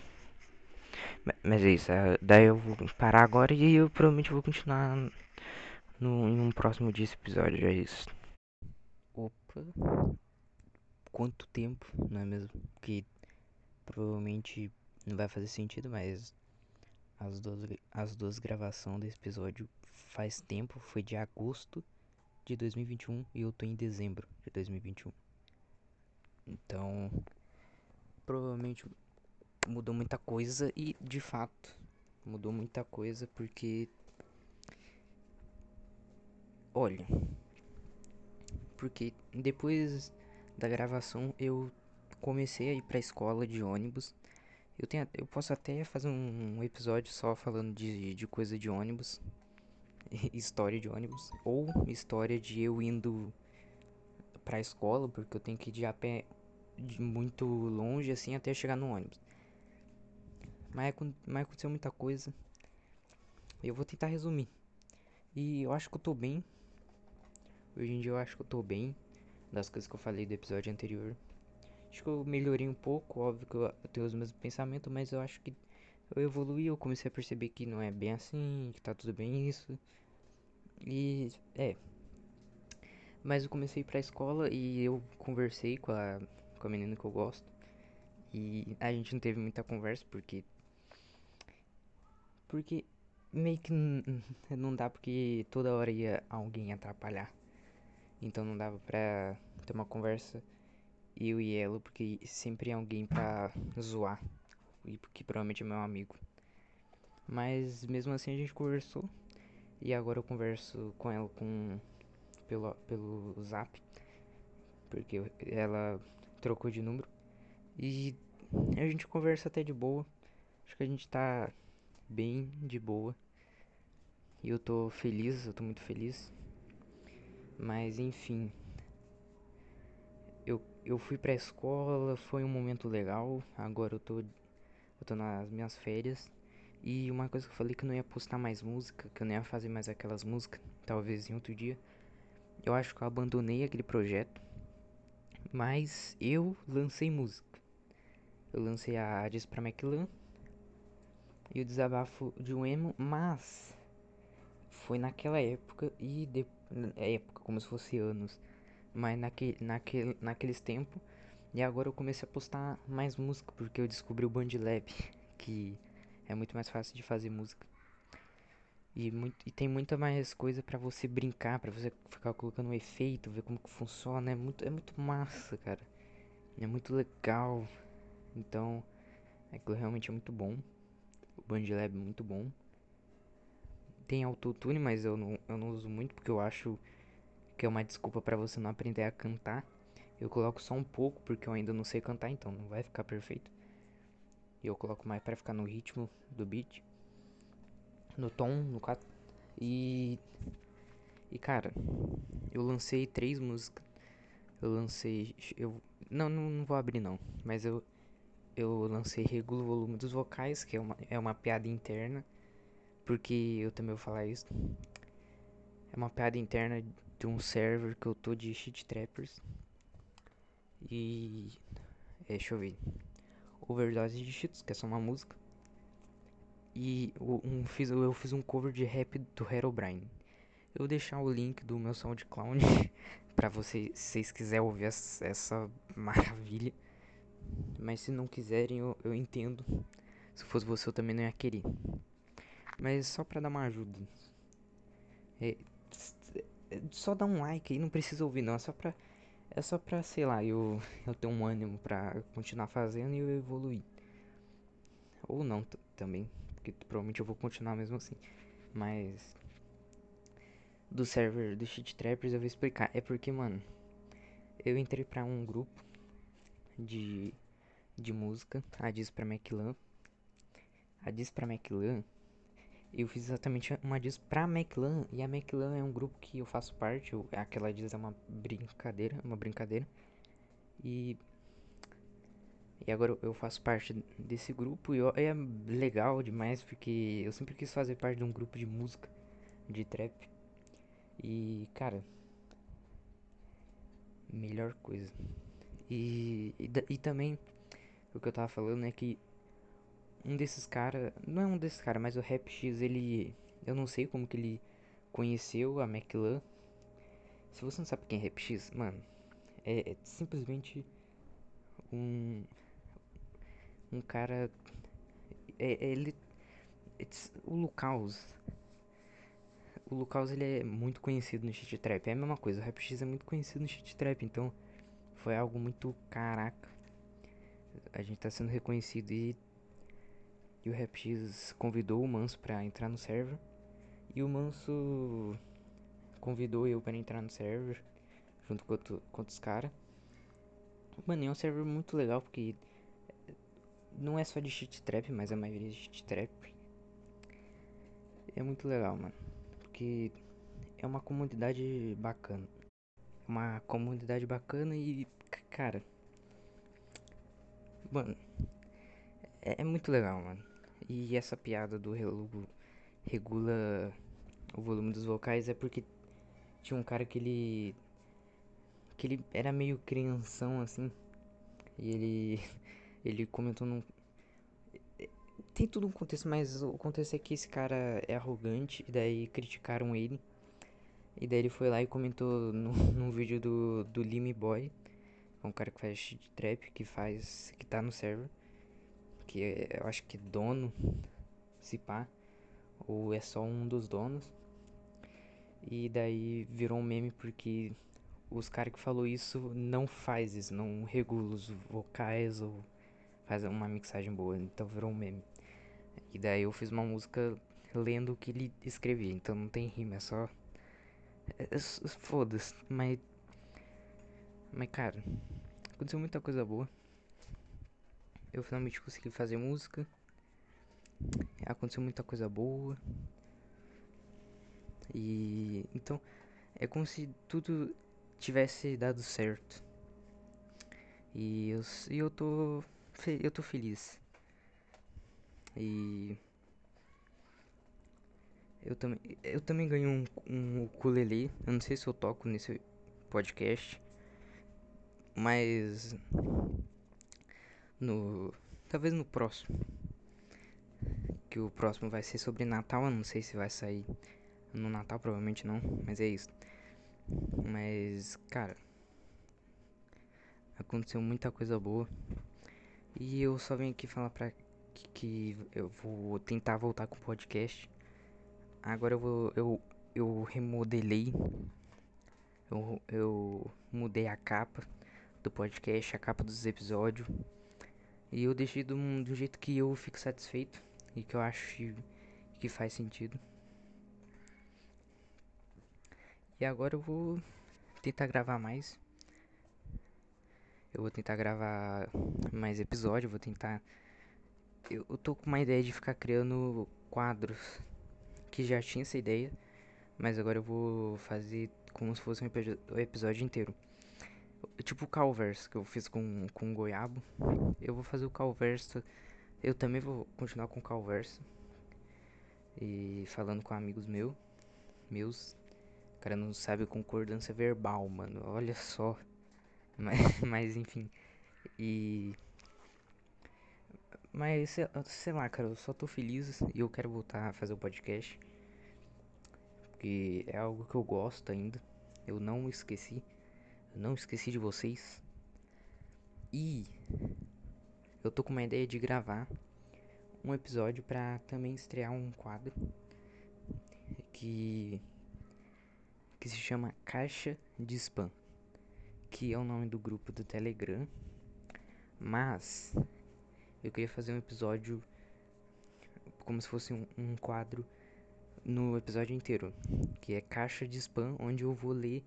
Mas é isso. É, daí eu vou parar agora e eu provavelmente vou continuar no, em um próximo dia esse episódio. É isso. Opa quanto tempo, não é mesmo? Que provavelmente não vai fazer sentido, mas as duas, as duas gravações desse episódio faz tempo, foi de agosto de 2021 e eu tô em dezembro de 2021. Então, provavelmente mudou muita coisa e de fato mudou muita coisa porque olha, porque depois da gravação eu comecei a ir pra escola de ônibus. Eu, tenho, eu posso até fazer um episódio só falando de, de coisa de ônibus. história de ônibus. Ou história de eu indo pra escola, porque eu tenho que ir de a pé de muito longe assim até chegar no ônibus. Mas, mas aconteceu muita coisa. Eu vou tentar resumir. E eu acho que eu tô bem. Hoje em dia eu acho que eu tô bem das coisas que eu falei do episódio anterior. Acho que eu melhorei um pouco, óbvio que eu, tenho os mesmos pensamentos, mas eu acho que eu evolui, eu comecei a perceber que não é bem assim, que tá tudo bem isso. E é. Mas eu comecei pra escola e eu conversei com a, com a menina que eu gosto. E a gente não teve muita conversa porque. Porque meio que não dá porque toda hora ia alguém atrapalhar. Então não dava pra ter uma conversa eu e ela, porque sempre é alguém pra zoar. E porque provavelmente é meu amigo. Mas mesmo assim a gente conversou. E agora eu converso com ela com pelo, pelo zap. Porque ela trocou de número. E a gente conversa até de boa. Acho que a gente tá bem de boa. E eu tô feliz, eu tô muito feliz. Mas enfim. Eu, eu fui pra escola, foi um momento legal. Agora eu tô, eu tô nas minhas férias. E uma coisa que eu falei que eu não ia postar mais música, que eu não ia fazer mais aquelas músicas, talvez em outro dia. Eu acho que eu abandonei aquele projeto. Mas eu lancei música. Eu lancei a Diz pra e o Desabafo de um Emo, mas foi naquela época e de, época como se fosse anos, mas naque, naquele, naqueles tempos. E agora eu comecei a postar mais música porque eu descobri o Bandlab, que é muito mais fácil de fazer música. E, muito, e tem muita mais coisa para você brincar, para você ficar colocando um efeito, ver como que funciona. É muito, é muito massa, cara. É muito legal. Então, aquilo realmente é muito bom. O Bandlab é muito bom. Tem autotune, mas eu não, eu não uso muito porque eu acho que é uma desculpa para você não aprender a cantar. Eu coloco só um pouco porque eu ainda não sei cantar, então não vai ficar perfeito. E eu coloco mais para ficar no ritmo do beat, no tom, no quatro. E e cara, eu lancei três músicas. Eu lancei eu não, não, não vou abrir não, mas eu eu lancei Regula o Volume dos Vocais, que é uma, é uma piada interna, porque eu também vou falar isso. É uma piada interna de um server que eu tô de shit trappers. E. É, deixa eu ver. Overdose de Cheetos, que é só uma música. E um, fiz, eu fiz um cover de rap do Herobrine. Eu vou deixar o link do meu SoundCloud pra vocês, se vocês quiserem ouvir essa, essa, maravilha. Mas se não quiserem, eu, eu entendo. Se fosse você, eu também não ia querer. Mas só pra dar uma ajuda. É, é só dá um like aí, não precisa ouvir não. É só pra é só pra, sei lá, eu, eu ter um ânimo pra continuar fazendo e eu evoluir. Ou não também, porque provavelmente eu vou continuar mesmo assim. Mas do server do Shit Trappers eu vou explicar. É porque, mano, eu entrei pra um grupo de, de música, a Diz pra McLan. A Diz pra McLan eu fiz exatamente uma diz pra McLan. E a McLan é um grupo que eu faço parte. Eu, aquela diz é uma brincadeira. Uma brincadeira. E. E agora eu faço parte desse grupo. E é legal demais porque eu sempre quis fazer parte de um grupo de música. De trap. E, cara. Melhor coisa. E, e, e também. O que eu tava falando é que um desses caras, não é um desses caras, mas o Rap X, ele, eu não sei como que ele conheceu a McLan. Se você não sabe quem é Rap X, mano, é, é simplesmente um um cara é, é ele o Lucaus o Lucaus ele é muito conhecido no shit trap é a mesma coisa o Rap X é muito conhecido no shit trap então foi algo muito caraca a gente tá sendo reconhecido e e o RapX convidou o Manso para entrar no server. E o Manso convidou eu para entrar no server junto com, outro, com outros caras. Mano, é um server muito legal porque não é só de cheat trap, mas a maioria é de cheat trap. É muito legal, mano. Porque é uma comunidade bacana. Uma comunidade bacana e, cara. Mano, é, é muito legal, mano. E essa piada do relugo regula o volume dos vocais é porque tinha um cara que ele que ele era meio crianção assim e ele ele comentou num tem tudo um contexto, mas o contexto é que esse cara é arrogante e daí criticaram ele. E daí ele foi lá e comentou no vídeo do, do Lime Boy, é um cara que faz shit trap, que faz. que tá no server que é, eu acho que dono, se pá, ou é só um dos donos. E daí virou um meme porque os caras que falou isso não faz isso, não regula os vocais ou faz uma mixagem boa, então virou um meme. E daí eu fiz uma música lendo o que ele escrevia, então não tem rima, é só. É, é, Foda-se, mas. Mas cara, aconteceu muita coisa boa eu finalmente consegui fazer música. Aconteceu muita coisa boa. E então é como se tudo tivesse dado certo. E eu, e eu tô eu tô feliz. E eu também eu também ganhei um, um ukulele. Eu não sei se eu toco nesse podcast, mas no talvez no próximo que o próximo vai ser sobre Natal eu não sei se vai sair No Natal provavelmente não, mas é isso. Mas, cara, aconteceu muita coisa boa. E eu só venho aqui falar pra que, que eu vou tentar voltar com o podcast. Agora eu vou. Eu, eu remodelei. Eu, eu mudei a capa do podcast, a capa dos episódios. E eu deixei do, do jeito que eu fico satisfeito e que eu acho que, que faz sentido. E agora eu vou tentar gravar mais. Eu vou tentar gravar mais episódios, vou tentar. Eu, eu tô com uma ideia de ficar criando quadros. Que já tinha essa ideia. Mas agora eu vou fazer como se fosse um episódio inteiro. Tipo o Calverso que eu fiz com, com Goiabo. Eu vou fazer o Calverso. Eu também vou continuar com o Calverso. E falando com amigos meu, meus. O cara não sabe concordância verbal, mano. Olha só. Mas, mas enfim. E. Mas sei, sei lá, cara, eu só tô feliz e eu quero voltar a fazer o podcast. Porque é algo que eu gosto ainda. Eu não esqueci. Não esqueci de vocês. E eu tô com uma ideia de gravar um episódio para também estrear um quadro que que se chama Caixa de Spam, que é o nome do grupo do Telegram. Mas eu queria fazer um episódio como se fosse um, um quadro no episódio inteiro, que é Caixa de Spam, onde eu vou ler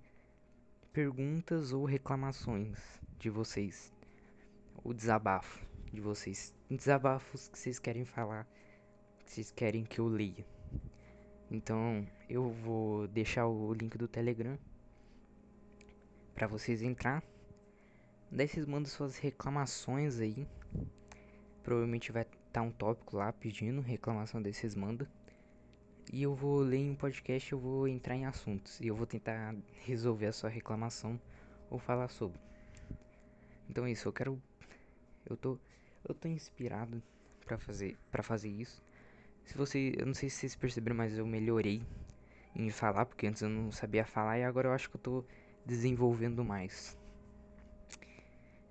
perguntas ou reclamações de vocês, o desabafo de vocês, desabafos que vocês querem falar, que vocês querem que eu leia. Então eu vou deixar o link do Telegram para vocês entrar. Daí vocês mandam suas reclamações aí. Provavelmente vai estar tá um tópico lá pedindo reclamação desses manda. E eu vou ler em um podcast, eu vou entrar em assuntos e eu vou tentar resolver a sua reclamação ou falar sobre. Então é isso, eu quero eu tô eu tô inspirado para fazer para fazer isso. Se você, eu não sei se vocês perceberam, mas eu melhorei em falar, porque antes eu não sabia falar e agora eu acho que eu tô desenvolvendo mais.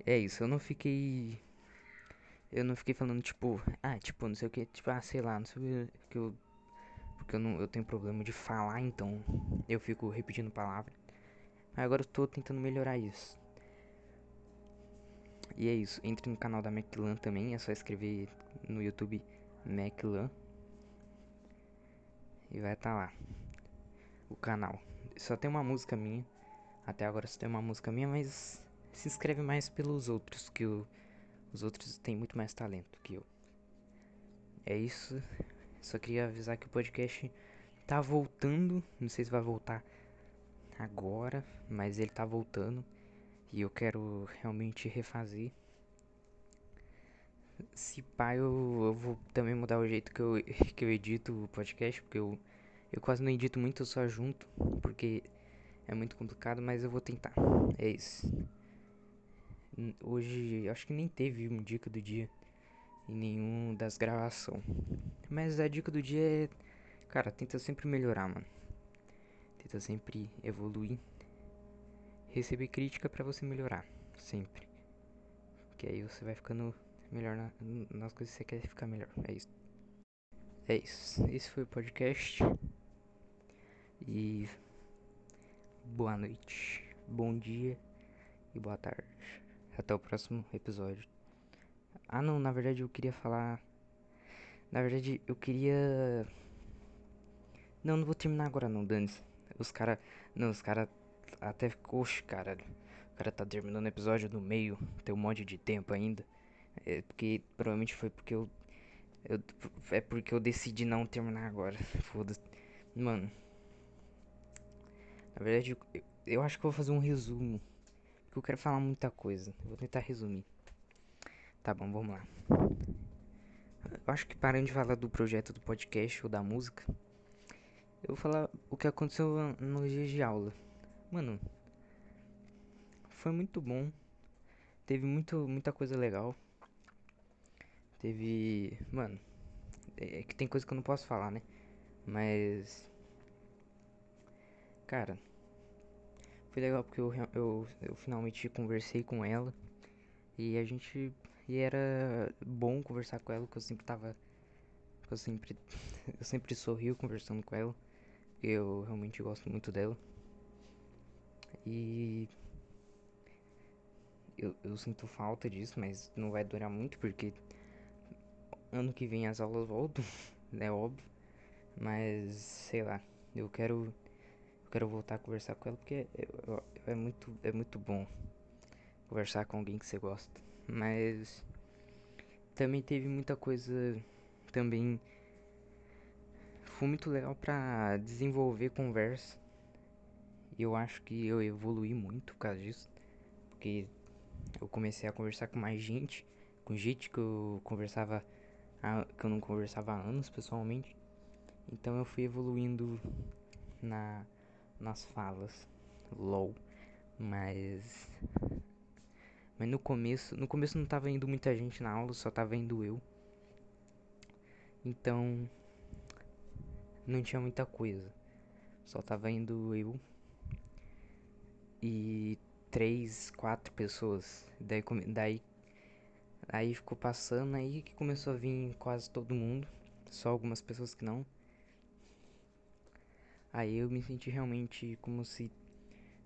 É isso, eu não fiquei eu não fiquei falando tipo, ah, tipo, não sei o que, tipo, ah, sei lá, não sei o que eu porque eu não eu tenho problema de falar, então eu fico repetindo palavras. Mas agora eu tô tentando melhorar isso. E é isso, entre no canal da Maclan também, é só escrever no YouTube Maclan e vai estar tá lá o canal. Só tem uma música minha. Até agora só tem uma música minha, mas se inscreve mais pelos outros que os outros têm muito mais talento que eu. É isso. Só queria avisar que o podcast tá voltando, não sei se vai voltar agora, mas ele tá voltando e eu quero realmente refazer. Se pá, eu, eu vou também mudar o jeito que eu, que eu edito o podcast, porque eu, eu quase não edito muito, eu só junto, porque é muito complicado, mas eu vou tentar. É isso. Hoje, acho que nem teve uma dica do dia em nenhum das gravações. Mas a dica do dia é, cara, tenta sempre melhorar, mano. Tenta sempre evoluir. Receber crítica para você melhorar, sempre. Que aí você vai ficando melhor na, nas coisas que você quer ficar melhor. É isso. É isso. Esse foi o podcast. E boa noite, bom dia e boa tarde. Até o próximo episódio. Ah, não, na verdade eu queria falar. Na verdade eu queria. Não, não vou terminar agora não, Dani. Os cara. Não, os cara até ficou. cara. O cara tá terminando o episódio no meio. Tem um monte de tempo ainda. É porque. Provavelmente foi porque eu. eu é porque eu decidi não terminar agora. Foda-se. Mano. Na verdade, eu, eu acho que eu vou fazer um resumo. Porque eu quero falar muita coisa. Eu vou tentar resumir. Tá bom, vamos lá. Eu acho que parando de falar do projeto do podcast ou da música, eu vou falar o que aconteceu no dia de aula. Mano, foi muito bom. Teve muito, muita coisa legal. Teve. Mano, é que tem coisa que eu não posso falar, né? Mas. Cara, foi legal porque eu, eu, eu finalmente conversei com ela. E a gente. E era bom conversar com ela, porque eu sempre tava. Eu sempre. Eu sempre sorrio conversando com ela. Eu realmente gosto muito dela. E. Eu, eu sinto falta disso, mas não vai durar muito porque ano que vem as aulas voltam, é óbvio. Mas sei lá, eu quero eu quero voltar a conversar com ela porque é, é, é muito é muito bom conversar com alguém que você gosta. Mas também teve muita coisa também foi muito legal para desenvolver conversa. Eu acho que eu evolui muito por causa disso, porque eu comecei a conversar com mais gente, com gente que eu conversava que eu não conversava há anos pessoalmente. Então eu fui evoluindo na nas falas. LOL. Mas mas no começo, no começo não tava indo muita gente na aula, só tava indo eu. Então não tinha muita coisa. Só tava indo eu e três, quatro pessoas. Daí, daí, aí ficou passando aí que começou a vir quase todo mundo. Só algumas pessoas que não. Aí eu me senti realmente como se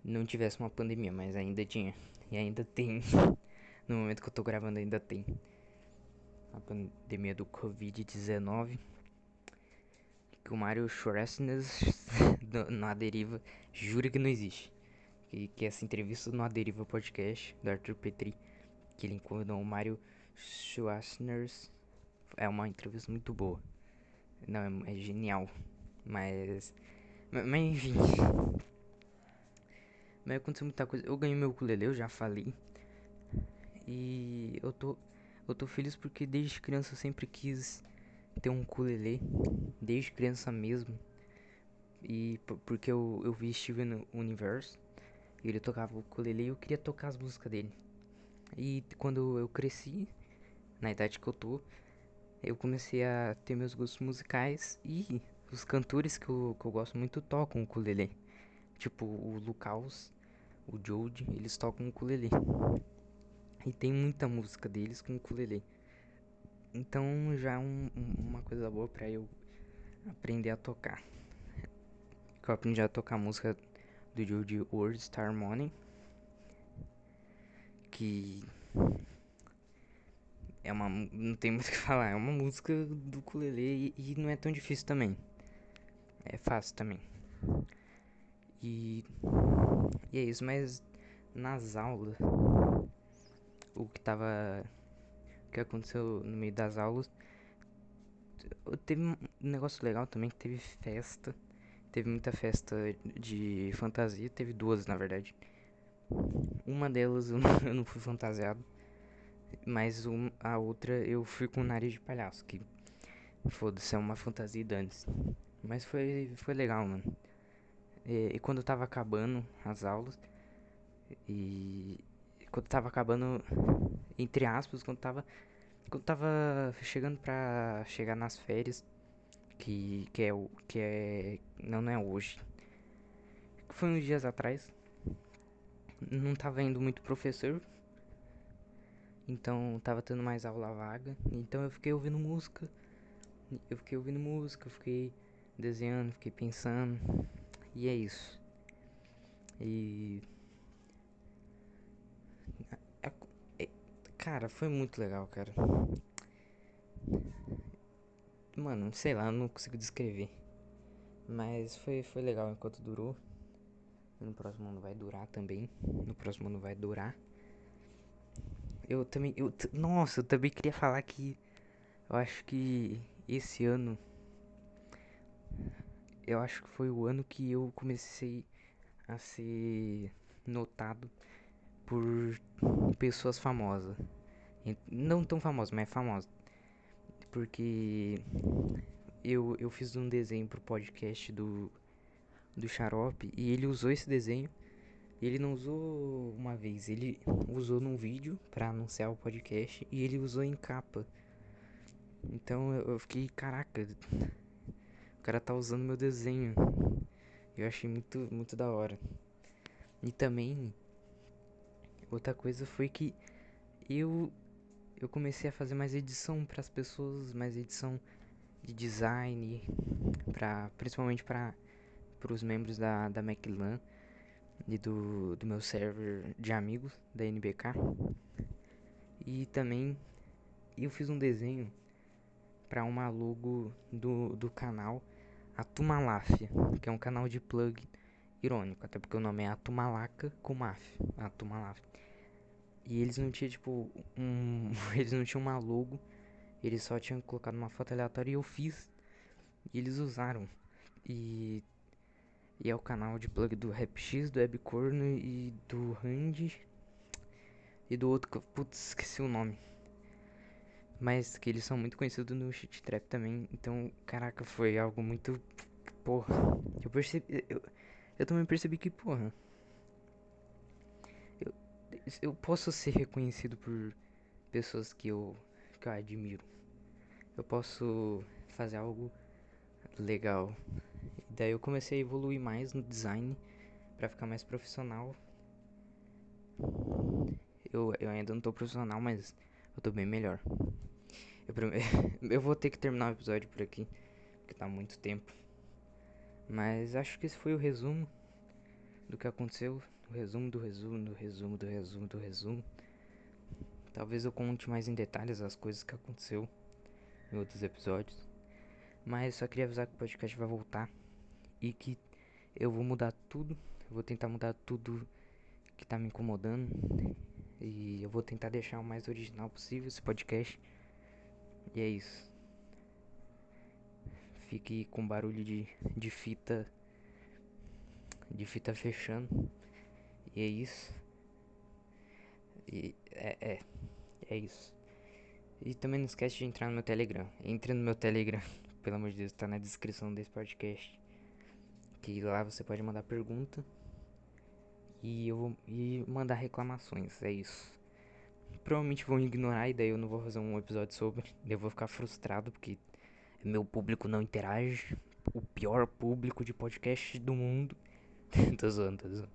não tivesse uma pandemia, mas ainda tinha. E ainda tem. No momento que eu tô gravando, ainda tem. A pandemia do Covid-19. Que o Mario Schwarzenegger na deriva jura que não existe. Que, que essa entrevista no Aderiva Podcast do Arthur Petri. Que ele encontrou o Mario Schwarzenegger. É uma entrevista muito boa. Não, é, é genial. Mas, mas enfim. Mas aconteceu muita coisa. Eu ganhei meu ukulele, eu já falei. E eu tô eu tô feliz porque desde criança eu sempre quis ter um ukulele, desde criança mesmo. E porque eu, eu vi Steven Universe, e ele tocava o ukulele e eu queria tocar as músicas dele. E quando eu cresci, na idade que eu tô, eu comecei a ter meus gostos musicais e os cantores que eu, que eu gosto muito tocam o ukulele. Tipo o Lucas o Jode, eles tocam o ukulele. E tem muita música deles com ukulele. Então já é um, uma coisa boa pra eu aprender a tocar. Eu aprendi a tocar a música do Jode World Star Money. Que é uma. Não tem muito o que falar. É uma música do ukulele e, e não é tão difícil também. É fácil também. E, e é isso, mas nas aulas, o que tava. O que aconteceu no meio das aulas. Teve um negócio legal também que teve festa. Teve muita festa de fantasia. Teve duas, na verdade. Uma delas eu não, fui fantasiado. Mas um, a outra eu fui com nariz de palhaço. Que foda-se, é uma fantasia dantes. Mas foi, foi legal, mano. E, e, quando tava acabando as aulas, e quando tava acabando, entre aspas, quando tava, quando tava chegando pra chegar nas férias, que, que é o, que é, não, não é hoje, foi uns dias atrás, não tava indo muito professor, então tava tendo mais aula vaga, então eu fiquei ouvindo música, eu fiquei ouvindo música, eu fiquei desenhando, fiquei pensando, e é isso. E. Cara, foi muito legal, cara. Mano, sei lá, não consigo descrever. Mas foi, foi legal enquanto durou. No próximo ano vai durar também. No próximo ano vai durar. Eu também. Eu, nossa, eu também queria falar que. Eu acho que esse ano eu acho que foi o ano que eu comecei a ser notado por pessoas famosas. Não tão famosas, mas famosas. Porque eu, eu fiz um desenho pro podcast do, do Xarope e ele usou esse desenho. Ele não usou uma vez, ele usou num vídeo para anunciar o podcast e ele usou em capa. Então eu, fiquei, caraca, o cara tá usando meu desenho. Eu achei muito, muito da hora. E também, outra coisa foi que eu, eu comecei a fazer mais edição para as pessoas, mais edição de design, pra, principalmente para os membros da, da McLan e do, do meu server de amigos da NBK. E também eu fiz um desenho para uma logo do, do canal Atumaláfia, que é um canal de plug irônico, até porque o nome é Atumalaca com Maf, Atumaláfia. E eles não tinham tipo um, eles não tinham uma logo, eles só tinham colocado uma foto aleatória e eu fiz e eles usaram. E e é o canal de plug do RapX, do Webcorno e do Randy. E do outro putz, esqueci o nome. Mas que eles são muito conhecidos no shit trap também. Então, caraca, foi algo muito. Porra. Eu percebi. Eu, eu também percebi que, porra. Eu, eu posso ser reconhecido por pessoas que eu, que eu admiro. Eu posso fazer algo legal. E daí eu comecei a evoluir mais no design para ficar mais profissional. Eu, eu ainda não tô profissional, mas eu tô bem melhor. Eu, vou ter que terminar o episódio por aqui, porque tá muito tempo. Mas acho que esse foi o resumo do que aconteceu. O resumo do resumo do resumo do resumo do resumo. Talvez eu conte mais em detalhes as coisas que aconteceu em outros episódios. Mas só queria avisar que o podcast vai voltar e que eu vou mudar tudo. Eu vou tentar mudar tudo que tá me incomodando. E eu vou tentar deixar o mais original possível esse podcast. E é isso. Fique com barulho de, de fita. De fita fechando. E é isso. E é, é. É isso. E também não esquece de entrar no meu Telegram. Entre no meu Telegram pelo amor de Deus, tá na descrição desse podcast. Que lá você pode mandar pergunta e eu vou e mandar reclamações, é isso. Provavelmente vão ignorar e daí eu não vou fazer um episódio sobre. Eu vou ficar frustrado porque meu público não interage. O pior público de podcast do mundo. tô zoando, tô zoando.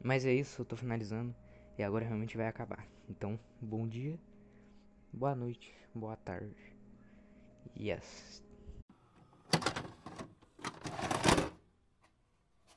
Mas é isso, eu tô finalizando. E agora realmente vai acabar. Então, bom dia, boa noite, boa tarde. Yes.